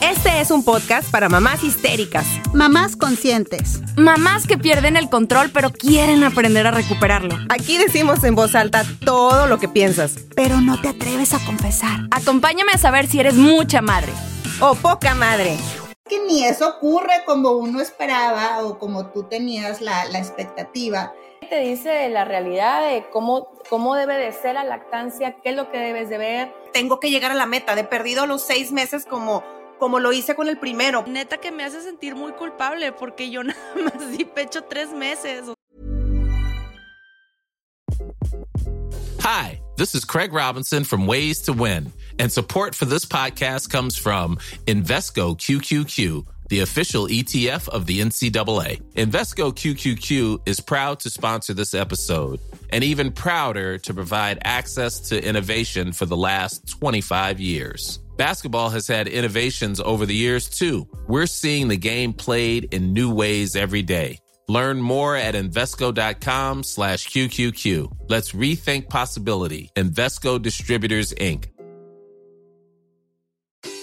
Este es un podcast para mamás histéricas, Mamás conscientes. Mamás que pierden el control pero quieren aprender a recuperarlo. Aquí decimos en voz alta todo lo que piensas. Pero no te atreves a confesar. Acompáñame a saber si eres mucha madre. O poca madre. Que ni eso ocurre como uno esperaba o como tú tenías la, la expectativa. te dice la realidad de cómo, cómo debe de ser la lactancia, qué es lo que debes de ver. Tengo que llegar a la meta de perdido los seis meses como, como lo hice con el primero. Neta que me hace sentir muy culpable porque yo nada más di pecho tres meses. Hi, this is Craig Robinson from Ways to Win, and support for this podcast comes from Invesco QQQ, the official ETF of the NCAA. Invesco QQQ is proud to sponsor this episode and even prouder to provide access to innovation for the last 25 years. Basketball has had innovations over the years too. We're seeing the game played in new ways every day. Learn more at Invesco.com slash QQQ. Let's rethink possibility. Investco Distributors, Inc.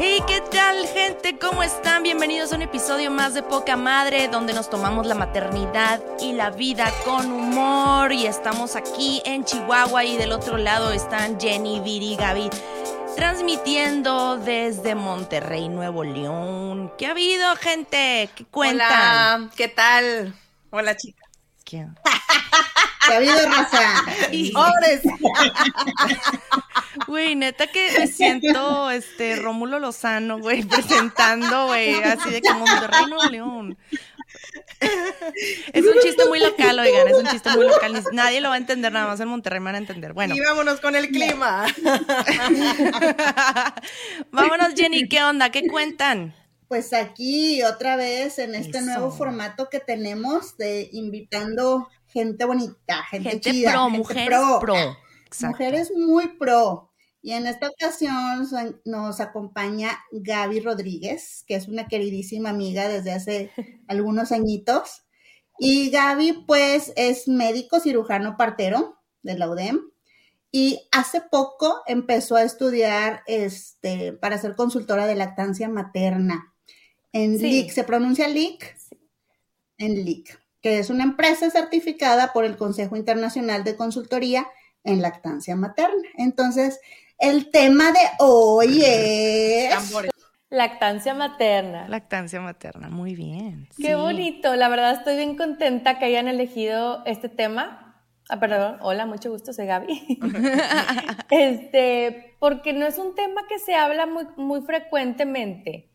Hey, ¿qué tal, gente? ¿Cómo están? Bienvenidos a un episodio más de Poca Madre, donde nos tomamos la maternidad y la vida con humor. Y estamos aquí en Chihuahua y del otro lado están Jenny, Viri, Gaby, transmitiendo desde Monterrey, Nuevo León. ¿Qué ha habido, gente? ¿Qué cuentan? Hola, ¿qué tal? Hola, chica. ¿Qué? ¿Qué ha habido, raza? ¡Pobres! Güey, neta que me siento este Rómulo Lozano, güey, presentando, güey, así de como Monterrey, Nuevo León. Es un chiste muy local, oigan, es un chiste muy local. Ni- Nadie lo va a entender, nada más en Monterrey me van a entender. Bueno, Y vámonos con el clima. vámonos, Jenny, ¿qué onda? ¿Qué cuentan? Pues aquí otra vez en este Eso. nuevo formato que tenemos de invitando gente bonita, gente, Gente chida, pro, gente mujeres pro. pro. Exacto. Mujeres muy pro. Y en esta ocasión son- nos acompaña Gaby Rodríguez, que es una queridísima amiga desde hace algunos añitos. Y Gaby, pues, es médico cirujano partero de la UDEM. Y hace poco empezó a estudiar este, para ser consultora de lactancia materna en Sí. LIC. ¿Se pronuncia LIC? En LIC, que es una empresa certificada por el Consejo Internacional de Consultoría en Lactancia Materna. Entonces, el tema de hoy es... Lactancia materna. Lactancia materna, muy bien. Qué Sí. bonito, la verdad estoy bien contenta que hayan elegido este tema. Ah, perdón, hola, mucho gusto, soy Gaby. este, porque no es un tema que se habla muy, muy frecuentemente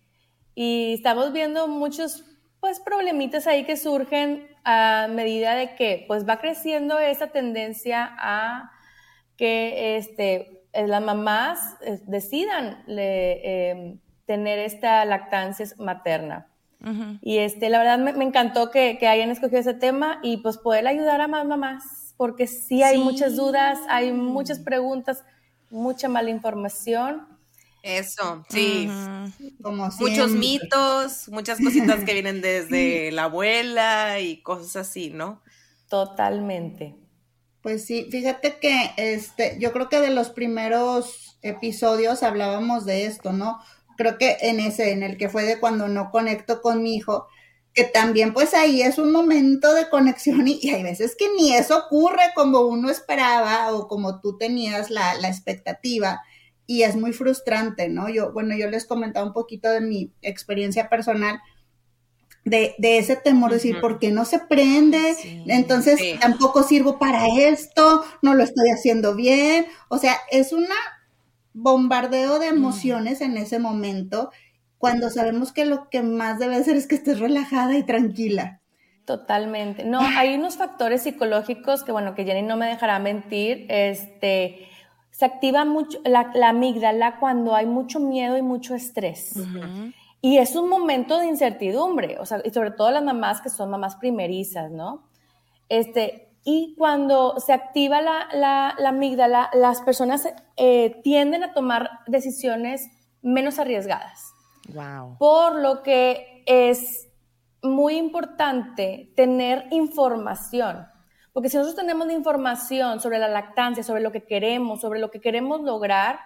y estamos viendo muchos pues problemitas ahí que surgen a medida de que pues va creciendo esa tendencia a que este, eh, las mamás eh, decidan le- eh, tener esta lactancia materna. Y este, la verdad me, me encantó que, que hayan escogido ese tema y pues poder ayudar a más mamás, porque sí hay Sí. muchas dudas, hay muchas preguntas, mucha mala información. Eso, sí. Como Muchos mitos, muchas cositas que vienen desde la abuela y cosas así, ¿no? Totalmente. Pues sí, fíjate que este, yo creo que de los primeros episodios hablábamos de esto, ¿no? Creo que en ese, en el que fue de cuando no conecto con mi hijo, que también pues ahí es un momento de conexión y, hay veces que ni eso ocurre como uno esperaba o como tú tenías la, la expectativa y es muy frustrante, ¿no? Yo, bueno, yo les comentaba un poquito de mi experiencia personal de, de ese temor de decir, ¿por qué no se prende? Entonces tampoco sirvo para esto, no lo estoy haciendo bien. O sea, es un bombardeo de emociones en ese momento cuando sabemos que lo que más debe ser es que estés relajada y tranquila. Totalmente. No, hay unos factores psicológicos que, bueno, que Jenny no me dejará mentir. Este, se activa mucho la, amígdala cuando hay mucho miedo y mucho estrés. Y es un momento de incertidumbre, o sea, y sobre todo las mamás que son mamás primerizas, ¿no? Este, y cuando se activa la, la, amígdala, las personas eh, tienden a tomar decisiones menos arriesgadas. Wow. Por lo que es muy importante tener información. Porque si nosotros tenemos información sobre la lactancia, sobre lo que queremos, sobre lo que queremos lograr,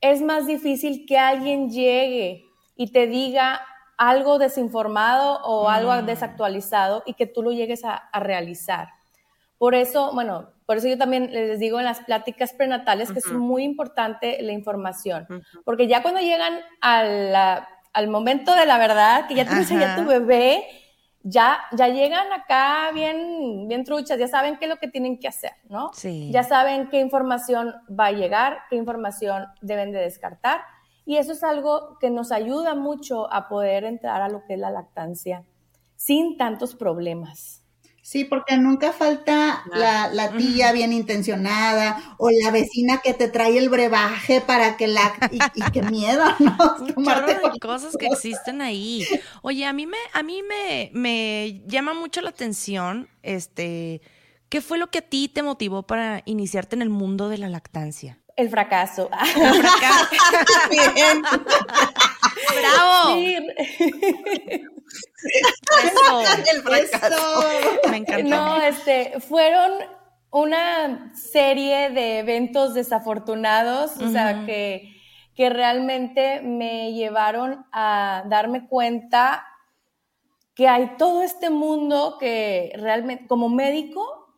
es más difícil que alguien llegue y te diga algo desinformado o algo mm. desactualizado y que tú lo llegues a, realizar. Por eso, bueno, por eso yo también les digo en las pláticas prenatales que es muy importante la información, porque ya cuando llegan al momento de la verdad, que ya tienes ya tu bebé, ya, ya llegan acá bien, bien truchas, ya saben qué es lo que tienen que hacer, ¿no? Sí. Ya saben qué información va a llegar, qué información deben de descartar y eso es algo que nos ayuda mucho a poder entrar a lo que es la lactancia sin tantos problemas. Sí, porque nunca falta la, tía bien intencionada o la vecina que te trae el brebaje para que la... Y, qué miedo, ¿no? Un de cosas que existen ahí. Oye, a mí me, a mí me, me llama mucho la atención, este, ¿qué fue lo que a ti te motivó para iniciarte en el mundo de la lactancia? El fracaso. El fracaso. Bien. ¡Bravo! Eso. El fracaso. Me encantó. No, este, fueron una serie de eventos desafortunados, o sea, que, que realmente me llevaron a darme cuenta que hay todo este mundo que realmente, como médico,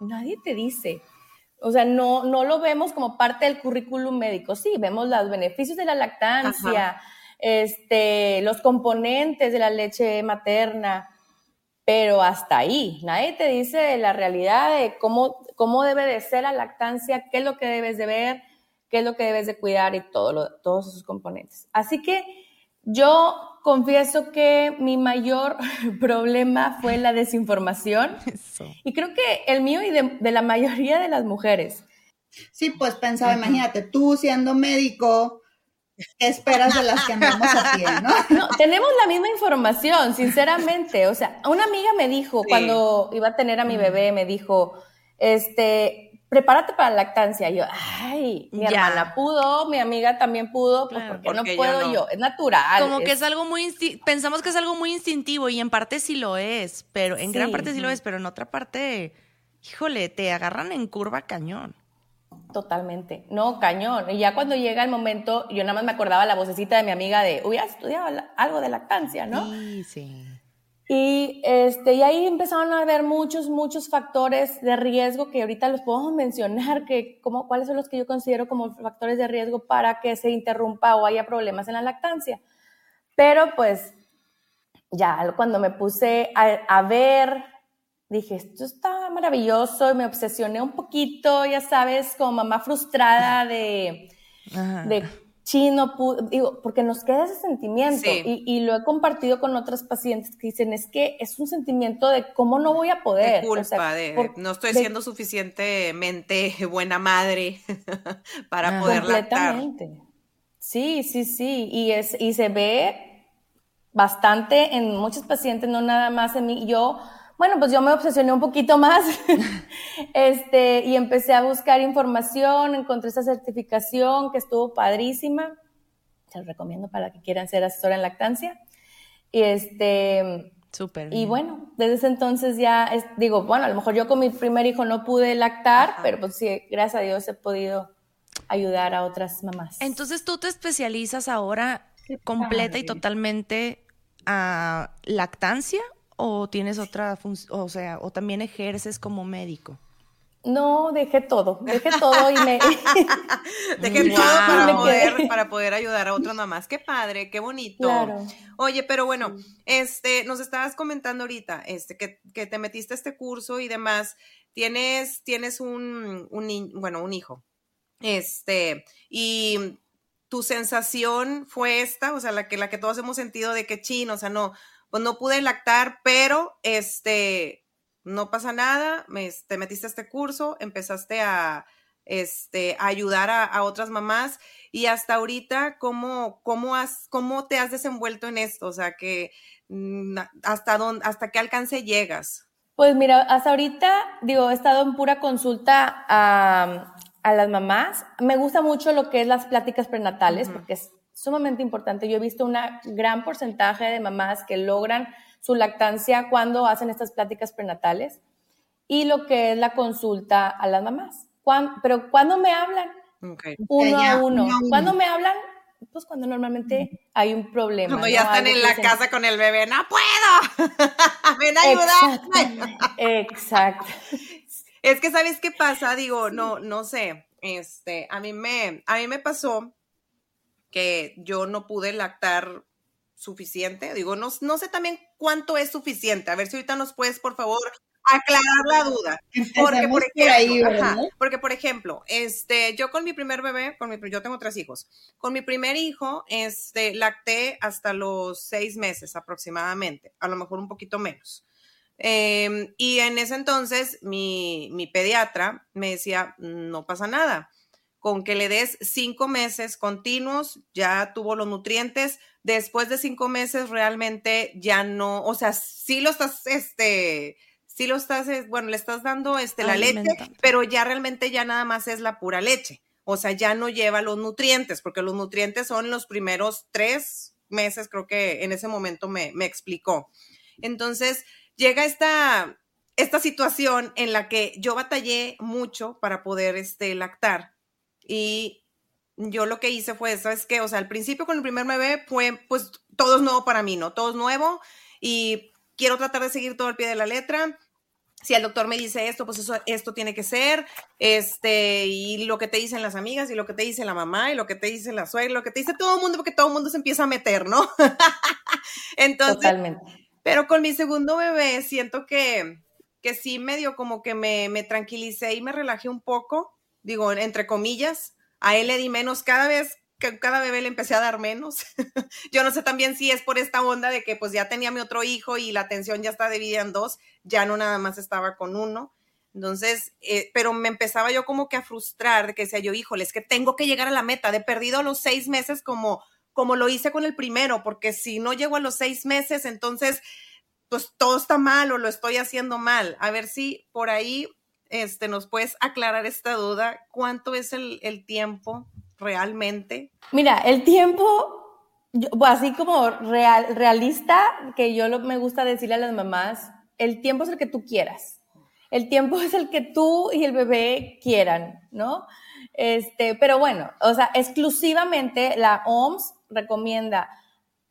nadie te dice. O sea, no, no lo vemos como parte del currículum médico. Sí, vemos los beneficios de la lactancia, este, los componentes de la leche materna, pero hasta ahí. Nadie te dice la realidad de cómo, cómo debe de ser la lactancia, qué es lo que debes de ver, qué es lo que debes de cuidar y todo todos esos componentes. Así que yo confieso que mi mayor problema fue la desinformación. Y creo que el mío y de, la mayoría de las mujeres. Sí, pues pensaba, imagínate, tú siendo médico, ¿qué esperas de las que andamos a pie, no? no? Tenemos la misma información, sinceramente. O sea, una amiga me dijo, cuando iba a tener a mi bebé, me dijo, este, prepárate para la lactancia. Y yo, ay, mi hermana pudo, mi amiga también pudo, pues porque, no puedo yo, Es natural. Como que es algo muy, pensamos que es algo muy instintivo y en parte sí lo es, pero en gran parte sí lo es, pero en otra parte, híjole, te agarran en curva cañón. Totalmente, no, cañón. Y ya cuando llega el momento, yo nada más me acordaba la vocecita de mi amiga de, hubieras estudiado algo de lactancia, ¿no? Sí, sí. Y, este, y ahí empezaron a haber muchos, muchos factores de riesgo que ahorita los podemos mencionar, que como, cuáles son los que yo considero como factores de riesgo para que se interrumpa o haya problemas en la lactancia. Pero pues ya cuando me puse a, ver, dije, esto está maravilloso y me obsesioné un poquito, ya sabes, como mamá frustrada de, de chino, digo, porque nos queda ese sentimiento y, lo he compartido con otras pacientes que dicen, es que es un sentimiento de cómo no voy a poder. De culpa, de, no estoy siendo suficientemente buena madre para poder completamente. Sí, sí, sí, y, es, y se ve bastante en muchos pacientes, no nada más en mí. Yo bueno, pues yo me obsesioné un poquito más este, y empecé a buscar información, encontré esa certificación que estuvo padrísima. Se lo recomiendo para que quieran ser asesora en lactancia. Y este... Súper. Y bueno, desde ese entonces ya digo, bueno, a lo mejor yo con mi primer hijo no pude lactar, pero pues sí, gracias a Dios he podido ayudar a otras mamás. Entonces tú te especializas ahora completa y totalmente a lactancia o tienes otra función, o sea, o también ejerces como médico? No, dejé todo, dejé todo y me... dejé todo para poder, para poder ayudar a otras mamás. Qué padre, qué bonito. Oye, pero bueno, este, nos estabas comentando ahorita, este, que, que te metiste a este curso y demás. Tienes, tienes un, un, bueno, un hijo. Este, y tu sensación fue esta, o sea, la que, la que todos hemos sentido de que chin, o sea, no, pues no pude lactar, pero este, no pasa nada, me, te metiste a este curso, empezaste a, este, ayudar a, otras mamás y hasta ahorita, ¿cómo, cómo, has, ¿cómo te has desenvuelto en esto? O sea, que mm, hasta, dónde, hasta qué alcance llegas. Pues mira, hasta ahorita, digo, he estado en pura consulta a, las mamás. Me gusta mucho lo que es las pláticas prenatales, porque es sumamente importante. Yo he visto un gran porcentaje de mamás que logran su lactancia cuando hacen estas pláticas prenatales y lo que es la consulta a las mamás. pero cuando me hablan? Uno a uno. ¿Cuándo me hablan? Pues cuando normalmente hay un problema. Cuando ya están en la casa con el bebé, no puedo. Ven a ayudar. Exacto. Es que sabes qué pasa, digo, no, no sé. Este, a mí me, a mí me pasó que yo no pude lactar suficiente. Digo, no, no sé también cuánto es suficiente. A ver si ahorita nos puedes, por favor, aclarar la duda. Porque por, ejemplo, porque, por ejemplo, este, yo con mi primer bebé, con mi, yo tengo tres hijos, con mi primer hijo, este, lacté hasta los seis meses aproximadamente, a lo mejor un poquito menos. Em, y en ese entonces, mi, mi pediatra me decía, no pasa nada con que le des cinco meses continuos, ya tuvo los nutrientes. Después de cinco meses realmente ya no, o sea, sí lo estás, este, sí lo estás, bueno, le estás dando este, la leche, pero ya realmente ya nada más es la pura leche. O sea, ya no lleva los nutrientes, porque los nutrientes son los primeros tres meses, creo que en ese momento me, me explicó. Entonces, llega esta, esta situación en la que yo batallé mucho para poder este, lactar y yo lo que hice fue, ¿sabes qué? O sea, al principio con el primer bebé fue, pues, todo es nuevo para mí, ¿no? Todo es nuevo y quiero tratar de seguir todo al pie de la letra. Si el doctor me dice esto, pues eso, esto tiene que ser, este, y lo que te dicen las amigas, y lo que te dice la mamá, y lo que te dice la suegra, lo que te dice todo el mundo, porque todo el mundo se empieza a meter, ¿no? Entonces, Totalmente. pero con mi segundo bebé siento que, que sí medio como que me, me tranquilicé y me relajé un poco, digo, entre comillas, a él le di menos cada vez que cada bebé le empecé a dar menos. Yo no sé también si es por esta onda de que pues ya tenía mi otro hijo y la atención ya está dividida en dos, ya no nada más estaba con uno. Entonces, eh, pero me empezaba yo como que a frustrar de que decía yo, híjole, es que tengo que llegar a la meta, de perdido los seis meses como, como lo hice con el primero, porque si no llego a los seis meses, entonces, pues todo está mal o lo estoy haciendo mal. A ver si por ahí este, nos puedes aclarar esta duda. ¿Cuánto es el, tiempo realmente? Mira, el tiempo, así como real, realista, que yo lo, me gusta decirle a las mamás, el tiempo es el que tú quieras. El tiempo es el que tú y el bebé quieran, ¿no? Este, pero bueno, o sea, exclusivamente la OMS recomienda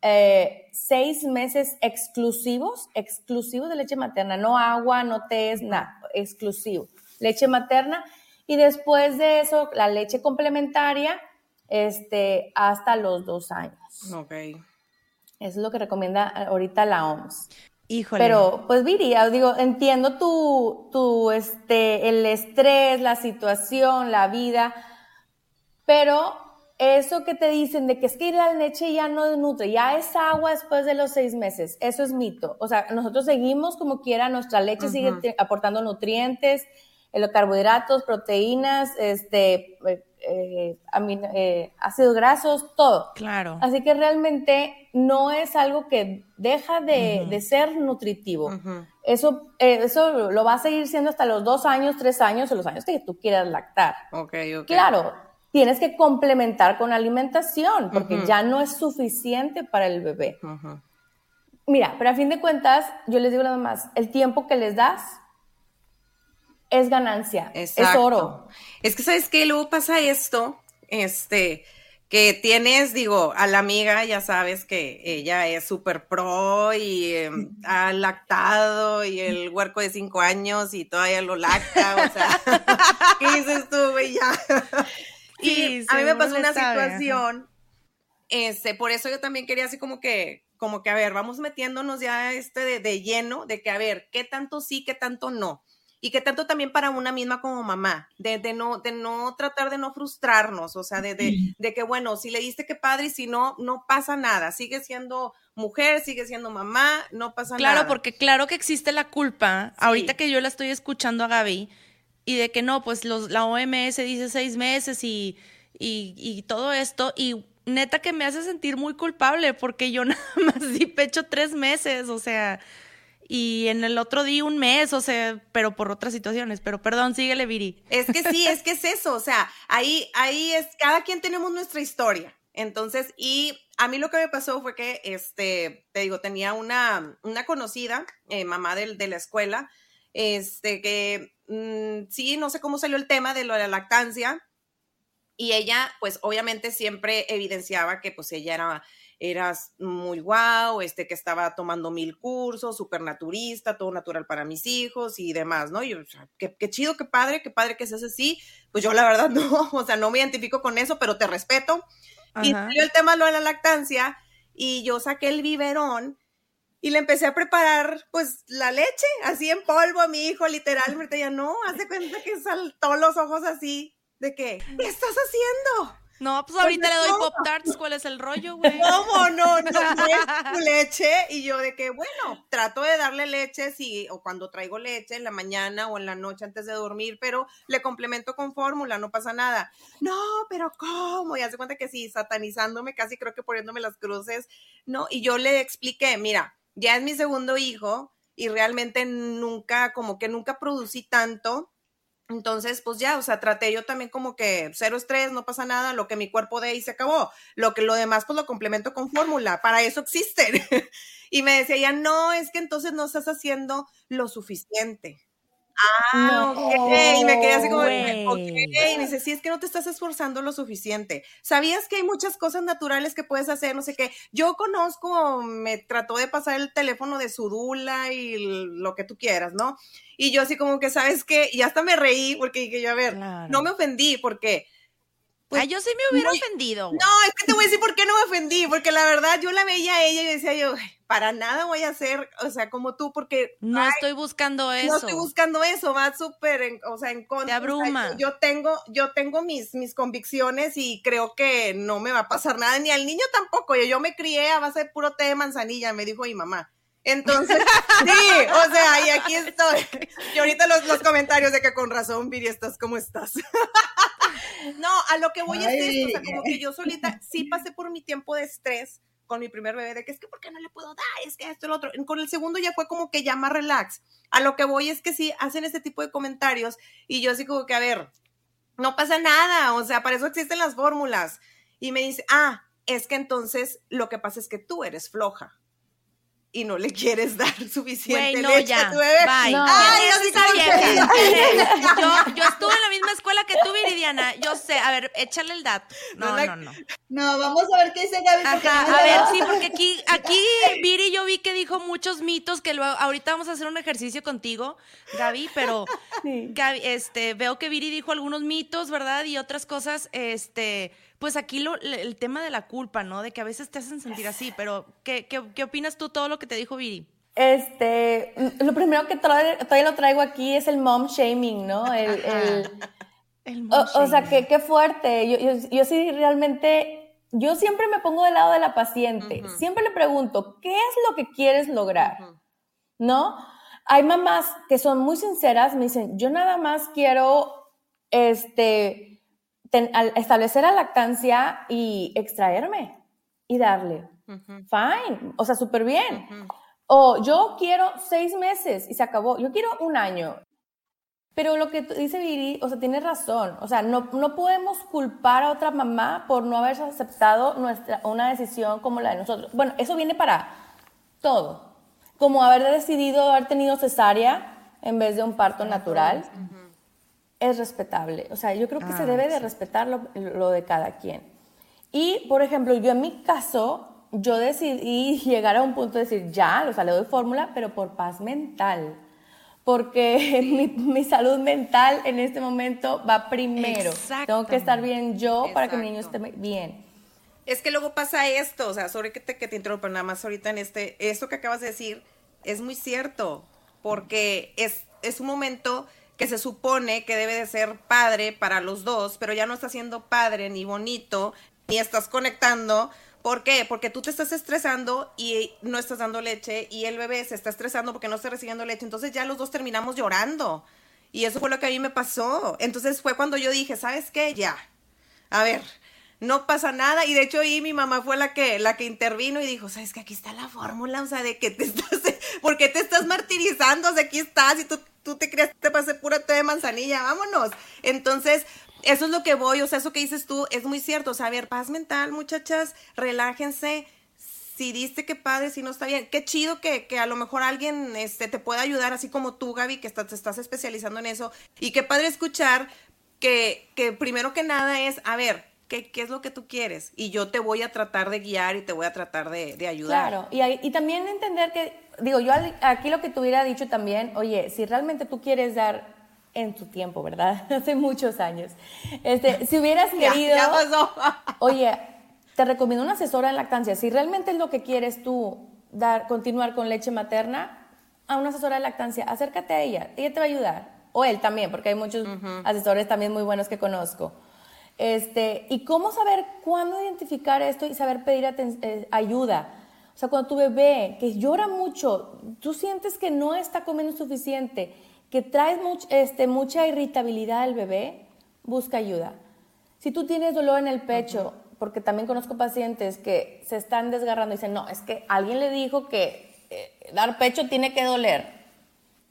eh, seis meses exclusivos, exclusivos de leche materna, no agua, no té, nada, exclusivo, leche materna. Y después de eso, la leche complementaria, este, hasta los dos años. Ok. Eso es lo que recomienda ahorita la OMS. Híjole. Pero, pues diría, digo, entiendo tu, tu, este, el estrés, la situación, la vida, pero eso que te dicen de que es que la leche ya no nutre, ya es agua después de los seis meses, eso es mito. O sea, nosotros seguimos como quiera, nuestra leche sigue aportando nutrientes, eh, los carbohidratos, proteínas, este, eh, eh, eh, ácidos grasos, todo. Claro. Así que realmente no es algo que deja de, ser nutritivo. Eso, eso lo va a seguir siendo hasta los dos años, tres años o los años que tú quieras lactar. Ok, ok. Claro, tienes que complementar con alimentación porque ya no es suficiente para el bebé. Mira, pero a fin de cuentas, yo les digo nada más, el tiempo que les das es ganancia, es oro. Es que, ¿sabes qué? Luego pasa esto, este, que tienes, digo, a la amiga, ya sabes que ella es súper pro y em, ha lactado y el huerco de cinco años y todavía lo lacta, o sea, ¿qué dices tú, güey? Ya. Y a mí me pasó una situación, este, por eso yo también quería así como que, como que, a ver, vamos metiéndonos ya este de, de lleno, de que, a ver, ¿qué tanto sí, qué tanto no? y que tanto también para una misma como mamá, de, no, de no tratar de no frustrarnos, o sea, de, de, que, bueno, si le diste que padre y si no, no pasa nada, sigue siendo mujer, sigue siendo mamá, no pasa nada. Claro, porque claro que existe la culpa, ahorita que yo la estoy escuchando a Gaby, y de que no, pues los, la OMS dice seis meses y, y, todo esto, y neta que me hace sentir muy culpable porque yo nada más di pecho tres meses, o sea, y en el otro día un mes, o sea, pero por otras situaciones. Pero perdón, síguele, Viri. Es que sí, es que es eso, o sea, ahí, ahí es, cada quien tenemos nuestra historia. Entonces, y a mí lo que me pasó fue que, este, te digo, tenía una, una conocida, eh, mamá de, de, la escuela, este, que mm, sí, no sé cómo salió el tema de lo de la lactancia, y ella, pues obviamente siempre evidenciaba que pues ella era eras muy guau, este, que estaba tomando mil cursos, súper naturista, todo natural para mis hijos y demás, ¿no? Y, o sea, qué, chido, qué padre, qué padre que seas así. Pues yo la verdad no, o sea, no me identifico con eso, pero te respeto. Y salió el tema lo de la lactancia y yo saqué el biberón y le empecé a preparar pues la leche, así en polvo a mi hijo, literalmente ya no, hace cuenta que saltó los ojos así de que, ¿qué estás haciendo? No, pues ahorita le doy Pop Tarts, ¿cuál es el rollo, güey? ¿Cómo no? No, tu leche. Y yo de que, bueno, trato de darle leche, sí, o cuando traigo leche en la mañana o en la noche antes de dormir, pero le complemento con fórmula, no pasa nada. No, pero ¿cómo? Y hace cuenta que sí, satanizándome, casi creo que poniéndome las cruces, ¿no? Y yo le expliqué, mira, ya es mi segundo hijo y realmente nunca, como que nunca producí tanto entonces, pues ya, o sea, traté yo también como que cero estrés, no pasa nada, lo que mi cuerpo dé y se acabó. Lo que lo demás, pues lo complemento con fórmula, para eso existen. y me decía ya, no, es que entonces no estás haciendo lo suficiente. Ah, ok. Y me quedé así como, ok. Y me dice, sí, es que no te estás esforzando lo suficiente. ¿Sabías que hay muchas cosas naturales que puedes hacer? No sé qué. Yo conozco, me trató de pasar el teléfono de su dula y lo que tú quieras, ¿no? Y yo así como que, ¿sabes qué? Y hasta me reí porque dije yo, a ver, no me ofendí porque pues, yo sí me hubiera ofendido. No, es que te voy a decir por qué no me ofendí, porque la verdad yo la veía a ella y decía yo, para nada voy a hacer, o sea, como tú, porque... No estoy buscando eso. No estoy buscando eso, va súper, o sea, en contra. Te abruma. yo tengo, yo tengo mis, mis convicciones y creo que no me va a pasar nada, ni al niño tampoco. Yo, yo me crié a base de puro té de manzanilla, me dijo mi mamá. Entonces, sí, o sea, y aquí estoy. Y ahorita los, los comentarios de que con razón, Viri, estás como estás. No, a lo que voy es esto, o sea, como que yo solita sí pasé por mi tiempo de estrés con mi primer bebé, de que es que, ¿por qué no le puedo dar? Es que esto lo otro. Con el segundo ya fue como que ya más relax. A lo que voy es que sí, hacen este tipo de comentarios y yo así como que, a ver, no pasa nada, o sea, para eso existen las fórmulas. Y me dice, ah, es que entonces lo que pasa es que tú eres floja y no le quieres dar suficiente leche a tu bebé. Bye. Ay, está bien. yo, yo estuve en la misma escuela que tú, Viridiana. Yo sé. A ver, échale el dato. No, no, no. No, vamos a ver qué dice Gaby. a ver, sí, porque aquí, aquí Viri yo vi que dijo muchos mitos que luego, ahorita vamos a hacer un ejercicio contigo, Gaby, pero Gaby, este, veo que Viri dijo algunos mitos, ¿verdad? Y otras cosas, este pues aquí lo, el tema de la culpa, ¿no? De que a veces te hacen sentir así, pero ¿qué, qué, opinas tú todo lo que te dijo Viri? Este, lo primero que todavía lo traigo aquí es el mom shaming, ¿no? El, el, mom o, o, sea, qué, qué fuerte. Yo, yo, yo, sí realmente, yo siempre me pongo del lado de la paciente. Siempre le pregunto, ¿qué es lo que quieres lograr? ¿No? Hay mamás que son muy sinceras, me dicen, yo nada más quiero, este, al establecer la lactancia y extraerme y darle. Fine, o sea, súper bien. O yo quiero seis meses y se acabó. Yo quiero un año. Pero lo que dice Viri, o sea, tiene razón. O sea, no, no podemos culpar a otra mamá por no haber aceptado nuestra, una decisión como la de nosotros. Bueno, eso viene para todo. Como haber decidido haber tenido cesárea en vez de un parto natural es respetable. O sea, yo creo que se ah, debe de respetar lo, de cada quien. Y, por ejemplo, yo en mi caso, yo decidí llegar a un punto de decir, ya, lo salió de fórmula, pero por paz mental. Porque mi, mi, salud mental en este momento va primero. Tengo que estar bien yo para que mi niño esté bien. Es que luego pasa esto, o sea, sobre que te, que te interrumpa nada más ahorita en este, esto que acabas de decir es muy cierto, porque es, es un momento que se supone que debe de ser padre para los dos, pero ya no está siendo padre ni bonito, ni estás conectando. ¿Por qué? Porque tú te estás estresando y no estás dando leche y el bebé se está estresando porque no está recibiendo leche. Entonces ya los dos terminamos llorando. Y eso fue lo que a mí me pasó. Entonces fue cuando yo dije, ¿sabes qué? Ya. A ver, no pasa nada. Y de hecho ahí mi mamá fue la que, la que intervino y dijo, ¿sabes que Aquí está la fórmula, o sea, de que te estás, ¿por qué te estás martirizando? O sea, aquí estás y tú, tú te creas te pasé pura té de manzanilla, vámonos. Entonces, eso es lo que voy, o sea, eso que dices tú es muy cierto. O sea, a ver, paz mental, muchachas, relájense. Si diste que padre, si no está bien, qué chido que, que a lo mejor alguien este, te pueda ayudar, así como tú, Gaby, que te estás especializando en eso. Y qué padre escuchar que, que primero que nada es, a ver, ¿Qué, ¿qué, es lo que tú quieres? Y yo te voy a tratar de guiar y te voy a tratar de, de ayudar. Claro, y, y, también entender que, digo, yo aquí lo que te hubiera dicho también, oye, si realmente tú quieres dar en tu tiempo, ¿verdad? Hace muchos años. Este, si hubieras querido, ya, ya pasó. oye, te recomiendo una asesora en lactancia. Si realmente es lo que quieres tú dar, continuar con leche materna, a una asesora de lactancia, acércate a ella, ella te va a ayudar. O él también, porque hay muchos uh -huh. asesores también muy buenos que conozco. Este, y cómo saber cuándo identificar esto y saber pedir eh, ayuda. O sea, cuando tu bebé que llora mucho, tú sientes que no está comiendo suficiente, que traes much, este, mucha irritabilidad al bebé, busca ayuda. Si tú tienes dolor en el pecho, uh -huh. porque también conozco pacientes que se están desgarrando y dicen, no, es que alguien le dijo que eh, dar pecho tiene que doler.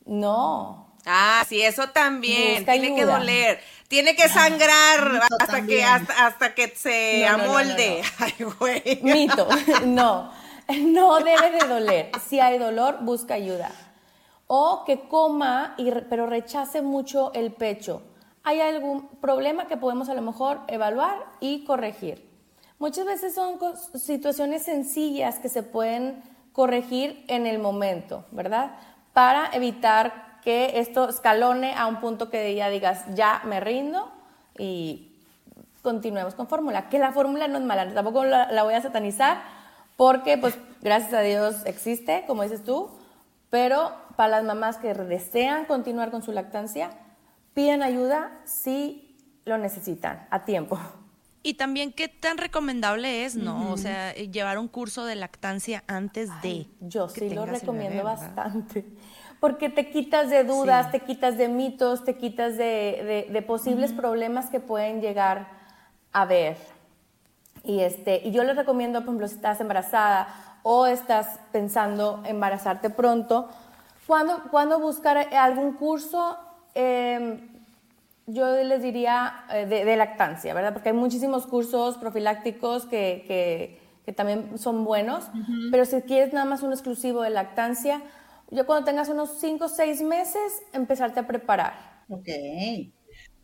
No. Ah, sí, eso también. Busca tiene ayuda. que doler. Tiene que sangrar hasta que, hasta, hasta, que se no, amolde. No, no, Ay, güey. Mito. No. No debe de doler. Si hay dolor, busca ayuda. O que coma, y, pero rechace mucho el pecho. Hay algún problema que podemos a lo mejor evaluar y corregir. Muchas veces son situaciones sencillas que se pueden corregir en el momento, ¿verdad? Para evitar que esto escalone a un punto que ya digas, ya me rindo y continuemos con fórmula. Que la fórmula no es mala, tampoco la, la, voy a satanizar porque, pues, gracias a Dios existe, como dices tú, pero para las mamás que desean continuar con su lactancia, piden ayuda si lo necesitan a tiempo. Y también qué tan recomendable es, ¿no? Uh -huh. O sea, llevar un curso de lactancia antes Ay, de. Yo sí lo recomiendo bebé, bastante. Porque te quitas de dudas, sí. te quitas de mitos, te quitas de, de, de posibles uh -huh. problemas que pueden llegar a ver. Y, este, y yo les recomiendo, por ejemplo, si estás embarazada o estás pensando embarazarte pronto, cuando, cuando buscar algún curso, eh, yo les diría eh, de, de, lactancia, ¿verdad? Porque hay muchísimos cursos profilácticos que, que, que también son buenos, uh -huh. pero si quieres nada más un exclusivo de lactancia, yo cuando tengas unos 5 o 6 meses, empezarte a preparar. Ok.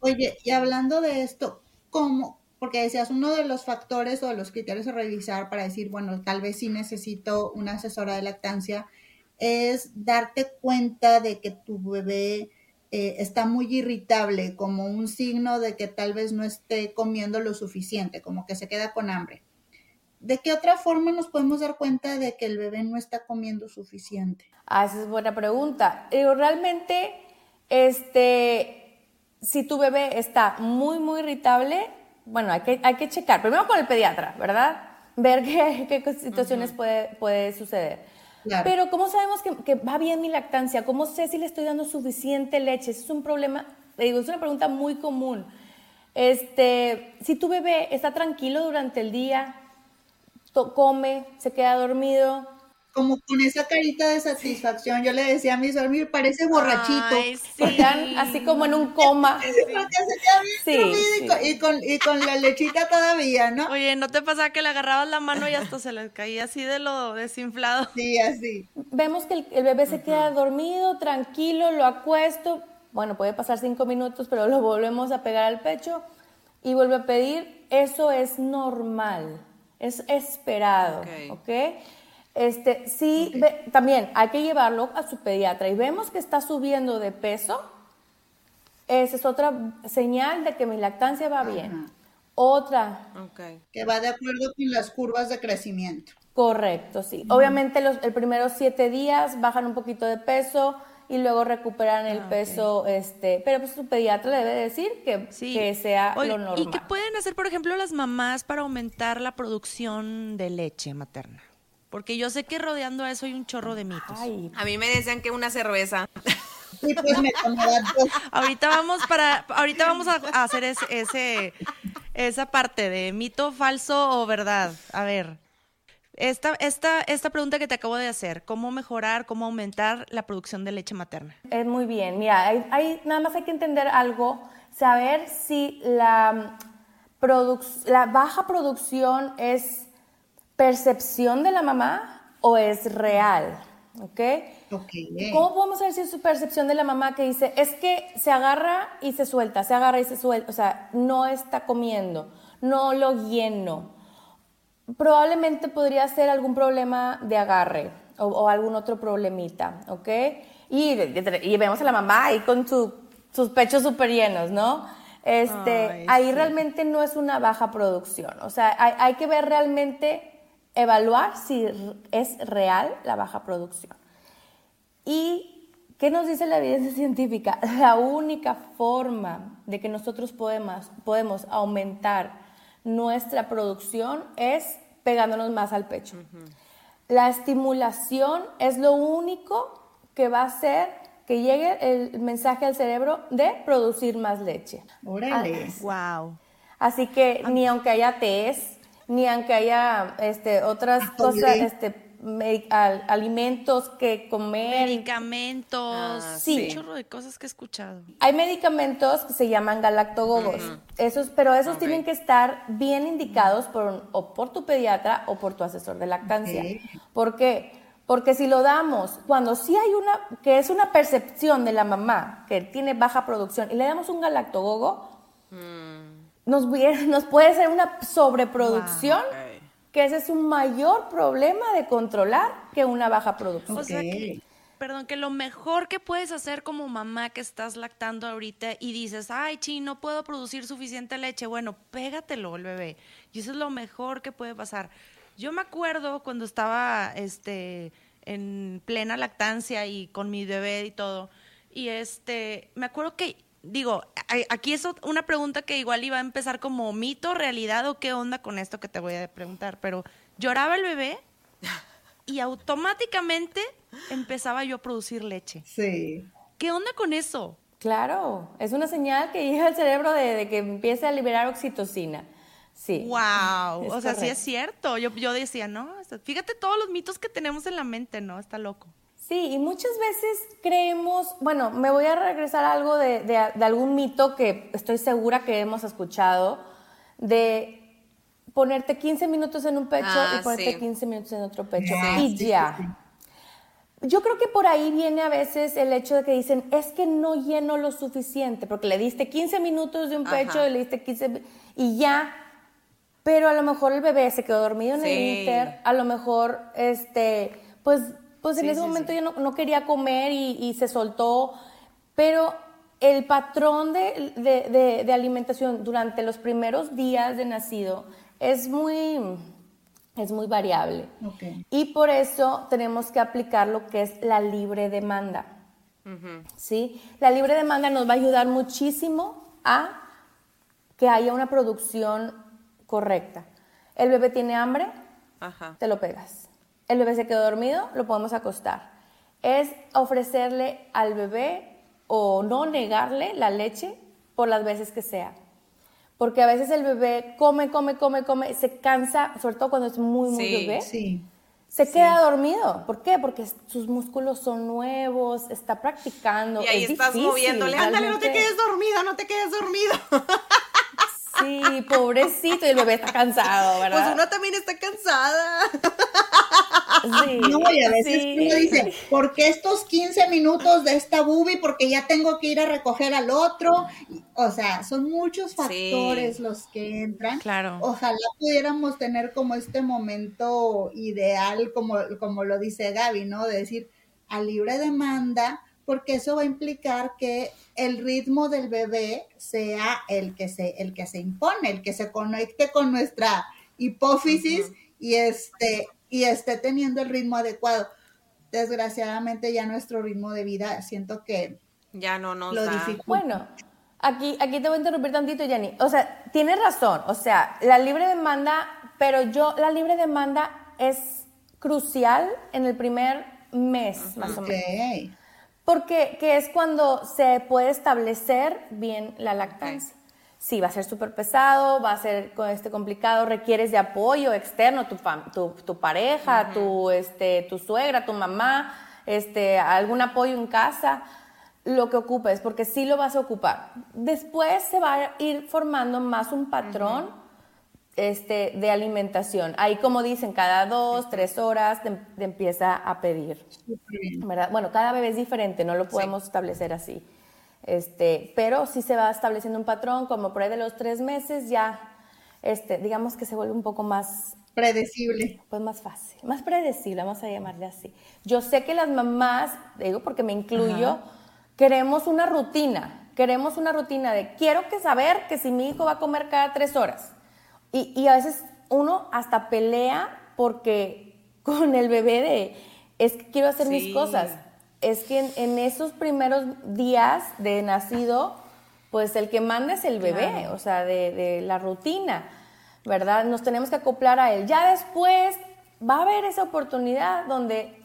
Oye, y hablando de esto, ¿cómo? Porque decías, uno de los factores o de los criterios a revisar para decir, bueno, tal vez sí necesito una asesora de lactancia, es darte cuenta de que tu bebé eh, está muy irritable, como un signo de que tal vez no esté comiendo lo suficiente, como que se queda con hambre. ¿De qué otra forma nos podemos dar cuenta de que el bebé no está comiendo suficiente? Ah, esa es buena pregunta. Realmente, este, si tu bebé está muy, muy irritable, bueno, hay que, hay que checar. Primero con el pediatra, ¿verdad? Ver qué, qué situaciones uh -huh. puede, puede suceder. Claro. Pero ¿cómo sabemos que, que, va bien mi lactancia? ¿Cómo sé si le estoy dando suficiente leche? Ese es un problema, digo, es una pregunta muy común. Este, si tu bebé está tranquilo durante el día, come, se queda dormido. Como con esa carita de satisfacción, yo le decía a mi suegro, parece borrachito. Ay, sí. Están así como en un coma. Porque se queda bien sí, sí. Y, con, y, con, y, con, la lechita todavía, ¿no? Oye, ¿no te pasaba que le agarrabas la mano y hasta se le caía así de lo desinflado? Sí, así. Vemos que el, el bebé se queda dormido, tranquilo, lo acuesto. Bueno, puede pasar cinco minutos, pero lo volvemos a pegar al pecho. y vuelve a pedir, eso es normal, es esperado, ¿ok? Este, sí, también hay que llevarlo a su pediatra y vemos que está subiendo de peso, esa es otra señal de que mi lactancia va bien. Otra. Que va de acuerdo con las curvas de crecimiento. Correcto, sí. Obviamente los el primeros siete días bajan un poquito de peso y luego recuperan el ah, peso, este, pero pues su pediatra le debe decir que, que sea lo normal. ¿Y qué pueden hacer, por ejemplo, las mamás para aumentar la producción de leche materna? Porque yo sé que rodeando a eso hay un chorro de mitos. A mí me decían que una cerveza. pues me ahorita vamos para, ahorita vamos a hacer ese, esa parte de mito, falso o verdad. A ver, esta, esta, esta pregunta que te acabo de hacer, ¿cómo mejorar, cómo aumentar la producción de leche materna? Es muy bien, mira, hay, nada más hay que entender algo, saber si la, la baja producción es percepción de la mamá o es real, ¿ok? ¿Cómo podemos saber si es su percepción de la mamá que dice, es que se agarra y se suelta, se agarra y se suelta, o sea, no está comiendo, no lo lleno? Probablemente podría ser algún problema de agarre o, algún otro problemita, ¿ok? Y, y, vemos a la mamá ahí con sus pechos súper llenos, ¿no? Este, ahí realmente no es una baja producción, o sea, hay, hay que ver realmente, evaluar si es real la baja producción. ¿Y qué nos dice la evidencia científica? La única forma de que nosotros podemos, podemos aumentar nuestra producción es pegándonos más al pecho. La estimulación es lo único que va a hacer que llegue el mensaje al cerebro de producir más leche. Órale. wow. Así que ni aunque haya tés, ni aunque haya este, otras ah, cosas, este, alimentos que comer. Medicamentos. Ah, sí. Un chorro de cosas que he escuchado. Hay medicamentos que se llaman galactogogos. esos, pero esos tienen que estar bien indicados por, o por tu pediatra o por tu asesor de lactancia. ¿Por qué? Porque si lo damos cuando sí hay una, que es una percepción de la mamá que tiene baja producción y le damos un galactogogo, mm. nos, nos, puede ser una sobreproducción que ese es un mayor problema de controlar que una baja producción. O sea que, perdón, que lo mejor que puedes hacer como mamá que estás lactando ahorita y dices, ay, chi, no puedo producir suficiente leche, bueno, pégatelo el bebé. Y eso es lo mejor que puede pasar. Yo me acuerdo cuando estaba este, en plena lactancia y con mi bebé y todo, y este, me acuerdo que digo, aquí es una pregunta que igual iba a empezar como mito, realidad o qué onda con esto que te voy a preguntar, pero lloraba el bebé y automáticamente empezaba yo a producir leche. Sí. ¿Qué onda con eso? Claro, es una señal que llega al cerebro de, que empiece a liberar oxitocina. Sí. Wow, o sea, sí es cierto. Yo, yo decía, no, fíjate todos los mitos que tenemos en la mente, ¿no? Está loco. Sí, y muchas veces creemos, bueno, me voy a regresar a algo de, algún mito que estoy segura que hemos escuchado, de ponerte 15 minutos en un pecho y ah, ponerte 15 minutos en otro pecho y ya. Yo creo que por ahí viene a veces el hecho de que dicen, es que no lleno lo suficiente, porque le diste 15 minutos de un pecho y le diste 15 y ya, pero a lo mejor el bebé se quedó dormido en el inter, a lo mejor, este, pues pues en ese momento yo no, quería comer y, se soltó, pero el patrón de, alimentación durante los primeros días de nacido es muy, es muy variable. Y por eso tenemos que aplicar lo que es la libre demanda. ¿Sí? La libre demanda nos va a ayudar muchísimo a que haya una producción correcta. El bebé tiene hambre, te lo pegas el bebé se quedó dormido, lo podemos acostar. Es ofrecerle al bebé o no negarle la leche por las veces que sea. Porque a veces el bebé come, come, come, come, se cansa, sobre todo cuando es muy, muy bebé. Sí. Se queda dormido. ¿Por qué? Porque sus músculos son nuevos, está practicando. Y ahí estás moviéndole. Ándale, no te quedes dormido, no te quedes dormido. Sí, pobrecito, y el bebé está cansado, ¿verdad? Pues uno también está cansada. Sí, no, y a veces uno dice, ¿por qué estos 15 minutos de esta bubi? Porque ya tengo que ir a recoger al otro. O sea, son muchos factores los que entran. Claro. Ojalá pudiéramos tener como este momento ideal, como, como lo dice Gaby, ¿no? De decir, a libre demanda, porque eso va a implicar que el ritmo del bebé sea el que se, el que se impone, el que se conecte con nuestra hipófisis y este, y esté teniendo el ritmo adecuado. Desgraciadamente ya nuestro ritmo de vida siento que ya no nos lo da. dificulta. Bueno, aquí, aquí te voy a interrumpir tantito, Jenny. O sea, tienes razón. O sea, la libre demanda, pero yo, la libre demanda es crucial en el primer mes, más o menos. Ok. Porque que es cuando se puede establecer bien la lactancia. Sí, va a ser súper pesado, va a ser este complicado, requieres de apoyo externo, tu, tu, tu pareja, tu, este, tu suegra, tu mamá, este, algún apoyo en casa, lo que ocupes, porque sí lo vas a ocupar. Después se va a ir formando más un patrón este, de alimentación. Ahí, como dicen, cada dos, tres horas te, te empieza a pedir. ¿verdad? Bueno, cada bebé es diferente, no lo podemos establecer así. Este, pero sí se va estableciendo un patrón, como por ahí de los tres meses ya, este, digamos que se vuelve un poco más, Predecible. pues más fácil, más predecible, vamos a llamarle así. Yo sé que las mamás, digo porque me incluyo, queremos una rutina, queremos una rutina de quiero que saber que si mi hijo va a comer cada tres horas. Y, y a veces uno hasta pelea porque con el bebé de, es que quiero hacer mis Sí. cosas. Es que en, en esos primeros días de nacido, pues el que manda es el bebé, o sea, de, de la rutina, ¿verdad? Nos tenemos que acoplar a él. Ya después va a haber esa oportunidad donde,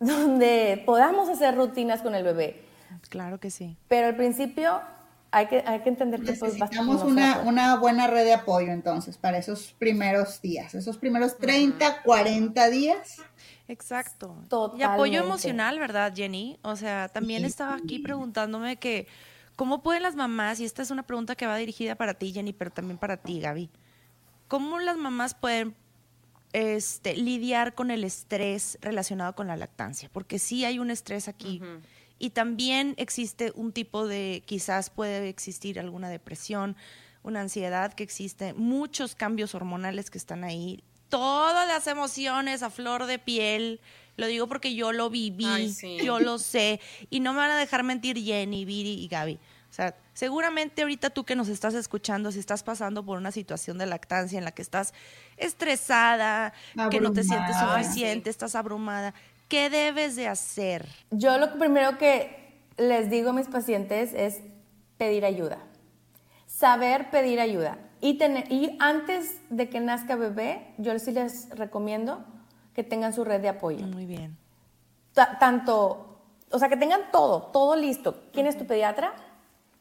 donde podamos hacer rutinas con el bebé. Claro que sí. Pero al principio hay que, hay que entender que pues, Necesitamos una, poder. una buena red de apoyo entonces para esos primeros días, esos primeros 30, 40 días. Exacto. Y apoyo emocional, ¿verdad, Jenny? O sea, también estaba aquí preguntándome que, ¿cómo pueden las mamás, y esta es una pregunta que va dirigida para ti, Jenny, pero también para ti, Gaby, ¿cómo las mamás pueden este, lidiar con el estrés relacionado con la lactancia? Porque sí hay un estrés aquí. Y también existe un tipo de, quizás puede existir alguna depresión, una ansiedad que existe, muchos cambios hormonales que están ahí, todas las emociones a flor de piel. Lo digo porque yo lo viví, Ay, sí. yo lo sé. Y no me van a dejar mentir Jenny, Viri y Gaby. O sea, seguramente ahorita tú que nos estás escuchando, si estás pasando por una situación de lactancia en la que estás estresada, que no te sientes suficiente, estás abrumada, ¿qué debes de hacer? Yo lo primero que les digo a mis pacientes es pedir ayuda. Saber pedir ayuda. Y, tener, y antes de que nazca bebé, yo sí les recomiendo que tengan su red de apoyo. Muy bien. Ta- tanto, o sea, que tengan todo, todo listo. ¿Quién es tu pediatra?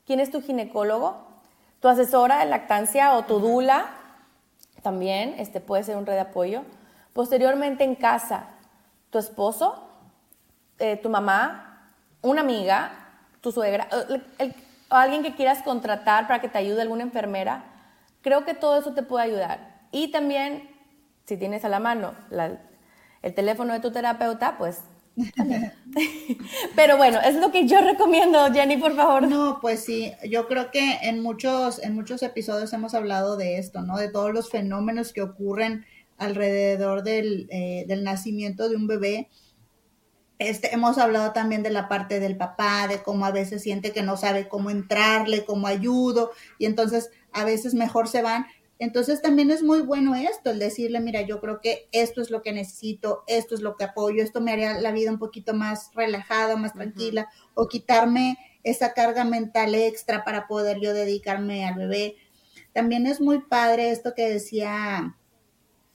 ¿Quién es tu ginecólogo? ¿Tu asesora de lactancia o tu dula? También este, puede ser un red de apoyo. Posteriormente en casa, tu esposo, eh, tu mamá, una amiga, tu suegra, el- el- alguien que quieras contratar para que te ayude, alguna enfermera. Creo que todo eso te puede ayudar. Y también, si tienes a la mano la- el teléfono de tu terapeuta, pues... Pero bueno, es lo que yo recomiendo, Jenny, por favor. No, pues sí, yo creo que en muchos, en muchos episodios hemos hablado de esto, ¿no? De todos los fenómenos que ocurren alrededor del, eh, del nacimiento de un bebé. Este, hemos hablado también de la parte del papá, de cómo a veces siente que no sabe cómo entrarle, cómo ayudo, y entonces a veces mejor se van. Entonces también es muy bueno esto, el decirle, mira, yo creo que esto es lo que necesito, esto es lo que apoyo, esto me haría la vida un poquito más relajada, más tranquila, o quitarme esa carga mental extra para poder yo dedicarme al bebé. También es muy padre esto que decía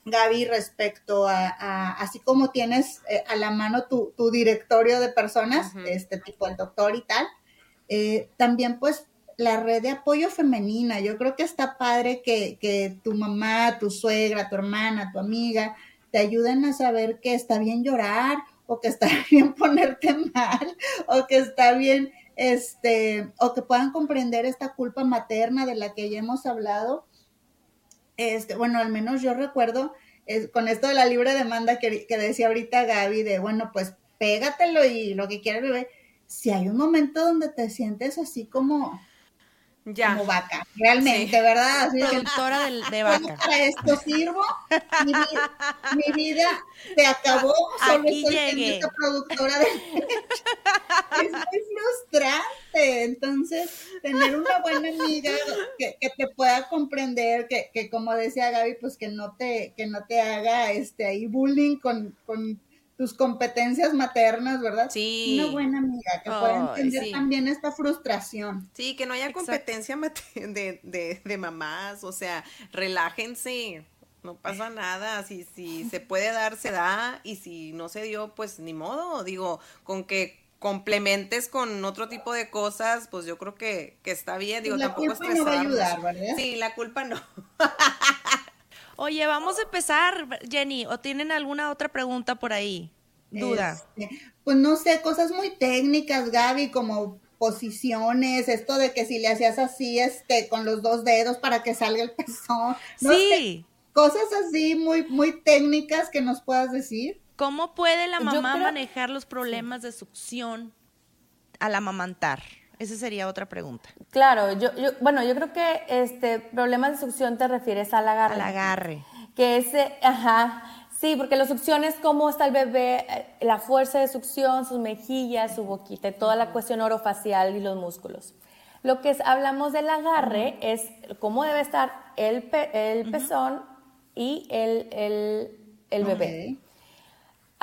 Gaby respecto a, a- así como tienes eh, a la mano tu, tu directorio de personas, este tipo el doctor y tal, eh, también pues la red de apoyo femenina, yo creo que está padre que, que tu mamá, tu suegra, tu hermana, tu amiga, te ayuden a saber que está bien llorar o que está bien ponerte mal o que está bien, este, o que puedan comprender esta culpa materna de la que ya hemos hablado este, bueno, al menos yo recuerdo con esto de la libre demanda que, que decía ahorita Gaby, de bueno, pues pégatelo y lo que quiera el bebé. si hay un momento donde te sientes así como, Ya. como vaca, realmente, ¿verdad? Así de que, Productora del- de ¿cómo vaca. para esto sirvo? Mi, vi- mi vida se acabó, solo Aquí estoy llegué. esta productora de es muy frustrante. Entonces, tener una buena amiga que, que te pueda comprender, que, que como decía Gaby, pues que no te, que no te haga este ahí bullying con, con tus competencias maternas, ¿verdad? Sí. Una buena amiga que pueda Ay, entender sí. también esta frustración. Sí, que no haya Exacto. competencia de, de, de mamás, o sea, relájense, no pasa nada, si, si se puede dar, se da, y si no se dio, pues ni modo, digo, con que complementes con otro tipo de cosas, pues yo creo que, que está bien, digo, la tampoco culpa no va a ayudar, ¿verdad? Sí, la culpa no. Oye, vamos a empezar, Jenny. ¿O tienen alguna otra pregunta por ahí? Duda. Este, pues no sé, cosas muy técnicas, Gaby, como posiciones, esto de que si le hacías así, este, con los dos dedos para que salga el pezón. No sé, sí. cosas así muy, muy técnicas que nos puedas decir. ¿Cómo puede la mamá creo- manejar los problemas de succión al amamantar? Esa sería otra pregunta. Claro, yo, yo, bueno, yo creo que este problemas de succión te refieres al agarre. Al agarre. Que ese, ajá, sí, porque la succión es cómo está el bebé, eh, la fuerza de succión, sus mejillas, su boquita, y toda la cuestión orofacial y los músculos. Lo que es, hablamos del agarre es cómo debe estar el, pe- el pezón y el, el, el bebé. Ok.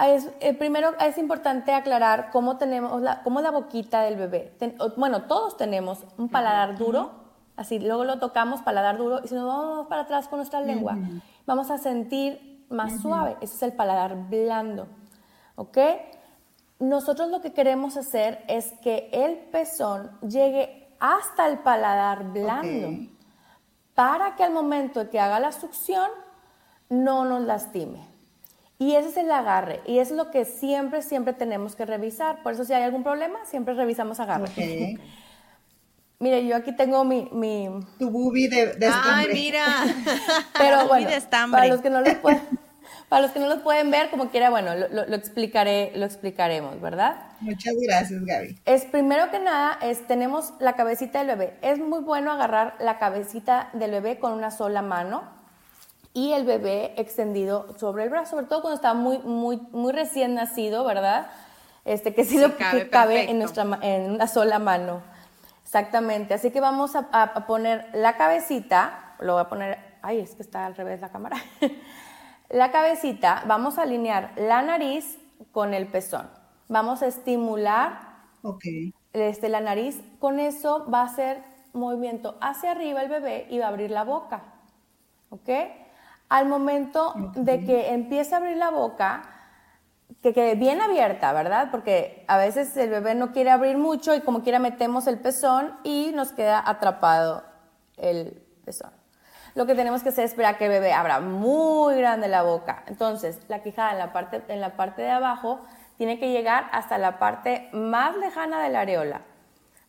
Ah, Es, eh, primero es importante aclarar cómo tenemos la, cómo es la boquita del bebé. Ten- bueno, todos tenemos un paladar duro, así luego lo tocamos, paladar duro, y si nos vamos para atrás con nuestra lengua, vamos a sentir más suave. Ese es el paladar blando. ¿Ok? Nosotros lo que queremos hacer es que el pezón llegue hasta el paladar blando para que al momento que haga la succión no nos lastime. Y ese es el agarre, y es lo que siempre, siempre tenemos que revisar. Por eso si hay algún problema, siempre revisamos agarre. Ok. Mire, yo aquí tengo mi, mi Tu bubi de, de Ay, estambre. mira. pero bueno, para los que no lo pueden, para los que no lo pueden ver, como quiera, bueno, lo, lo- lo explicaré, lo explicaremos, ¿verdad? Muchas gracias, Gaby. Es primero que nada, es, tenemos la cabecita del bebé. Es muy bueno agarrar la cabecita del bebé con una sola mano y el bebé extendido sobre el brazo, sobre todo cuando está muy, muy, muy recién nacido, ¿verdad? Este, que sí, Sí, lo cabe que cabe en, nuestra, en una sola mano. Exactamente. Así que vamos a, a- a poner la cabecita, lo voy a poner, ay, es que está al revés la cámara. la cabecita, vamos a alinear la nariz con el pezón. Vamos a estimular este, la nariz, con eso va a hacer movimiento hacia arriba el bebé y va a abrir la boca. ¿Ok? Al momento de que empiece a abrir la boca, que quede bien abierta, ¿verdad? Porque a veces el bebé no quiere abrir mucho y como quiera metemos el pezón y nos queda atrapado el pezón. Lo que tenemos que hacer es esperar que el bebé abra muy grande la boca. Entonces, la quijada en la parte, en la parte de abajo tiene que llegar hasta la parte más lejana de la areola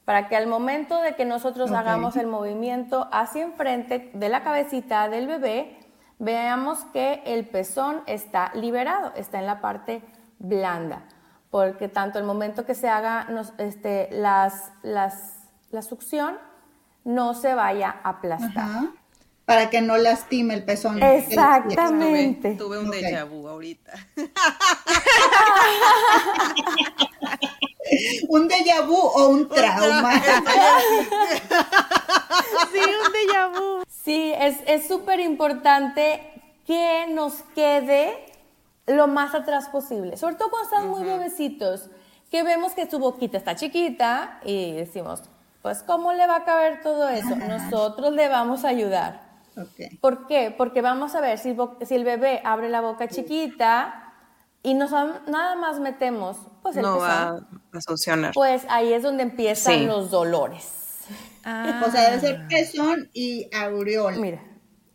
para que al momento de que nosotros hagamos el movimiento hacia enfrente de la cabecita del bebé, veamos que el pezón está liberado, está en la parte blanda, porque tanto el momento que se haga nos- este, las, las- la succión no se vaya a aplastar. Ajá. Para que no lastime el pezón. Exactamente. Tuve, tuve un déjà vu ahorita. Un déjà vu o un trauma. Sí, un déjà Sí, es súper importante que nos quede lo más atrás posible, sobre todo cuando están muy bebecitos, que vemos que su boquita está chiquita y decimos, pues ¿cómo le va a caber todo eso? Nosotros le vamos a ayudar. Ok. ¿Por qué? Porque vamos a ver si, si el bebé abre la boca chiquita y nos nada más metemos pues el No pezón, va a funcionar. pues ahí es donde empiezan Sí. los dolores. Ah, O sea, debe ser pezón y aureola. Mira,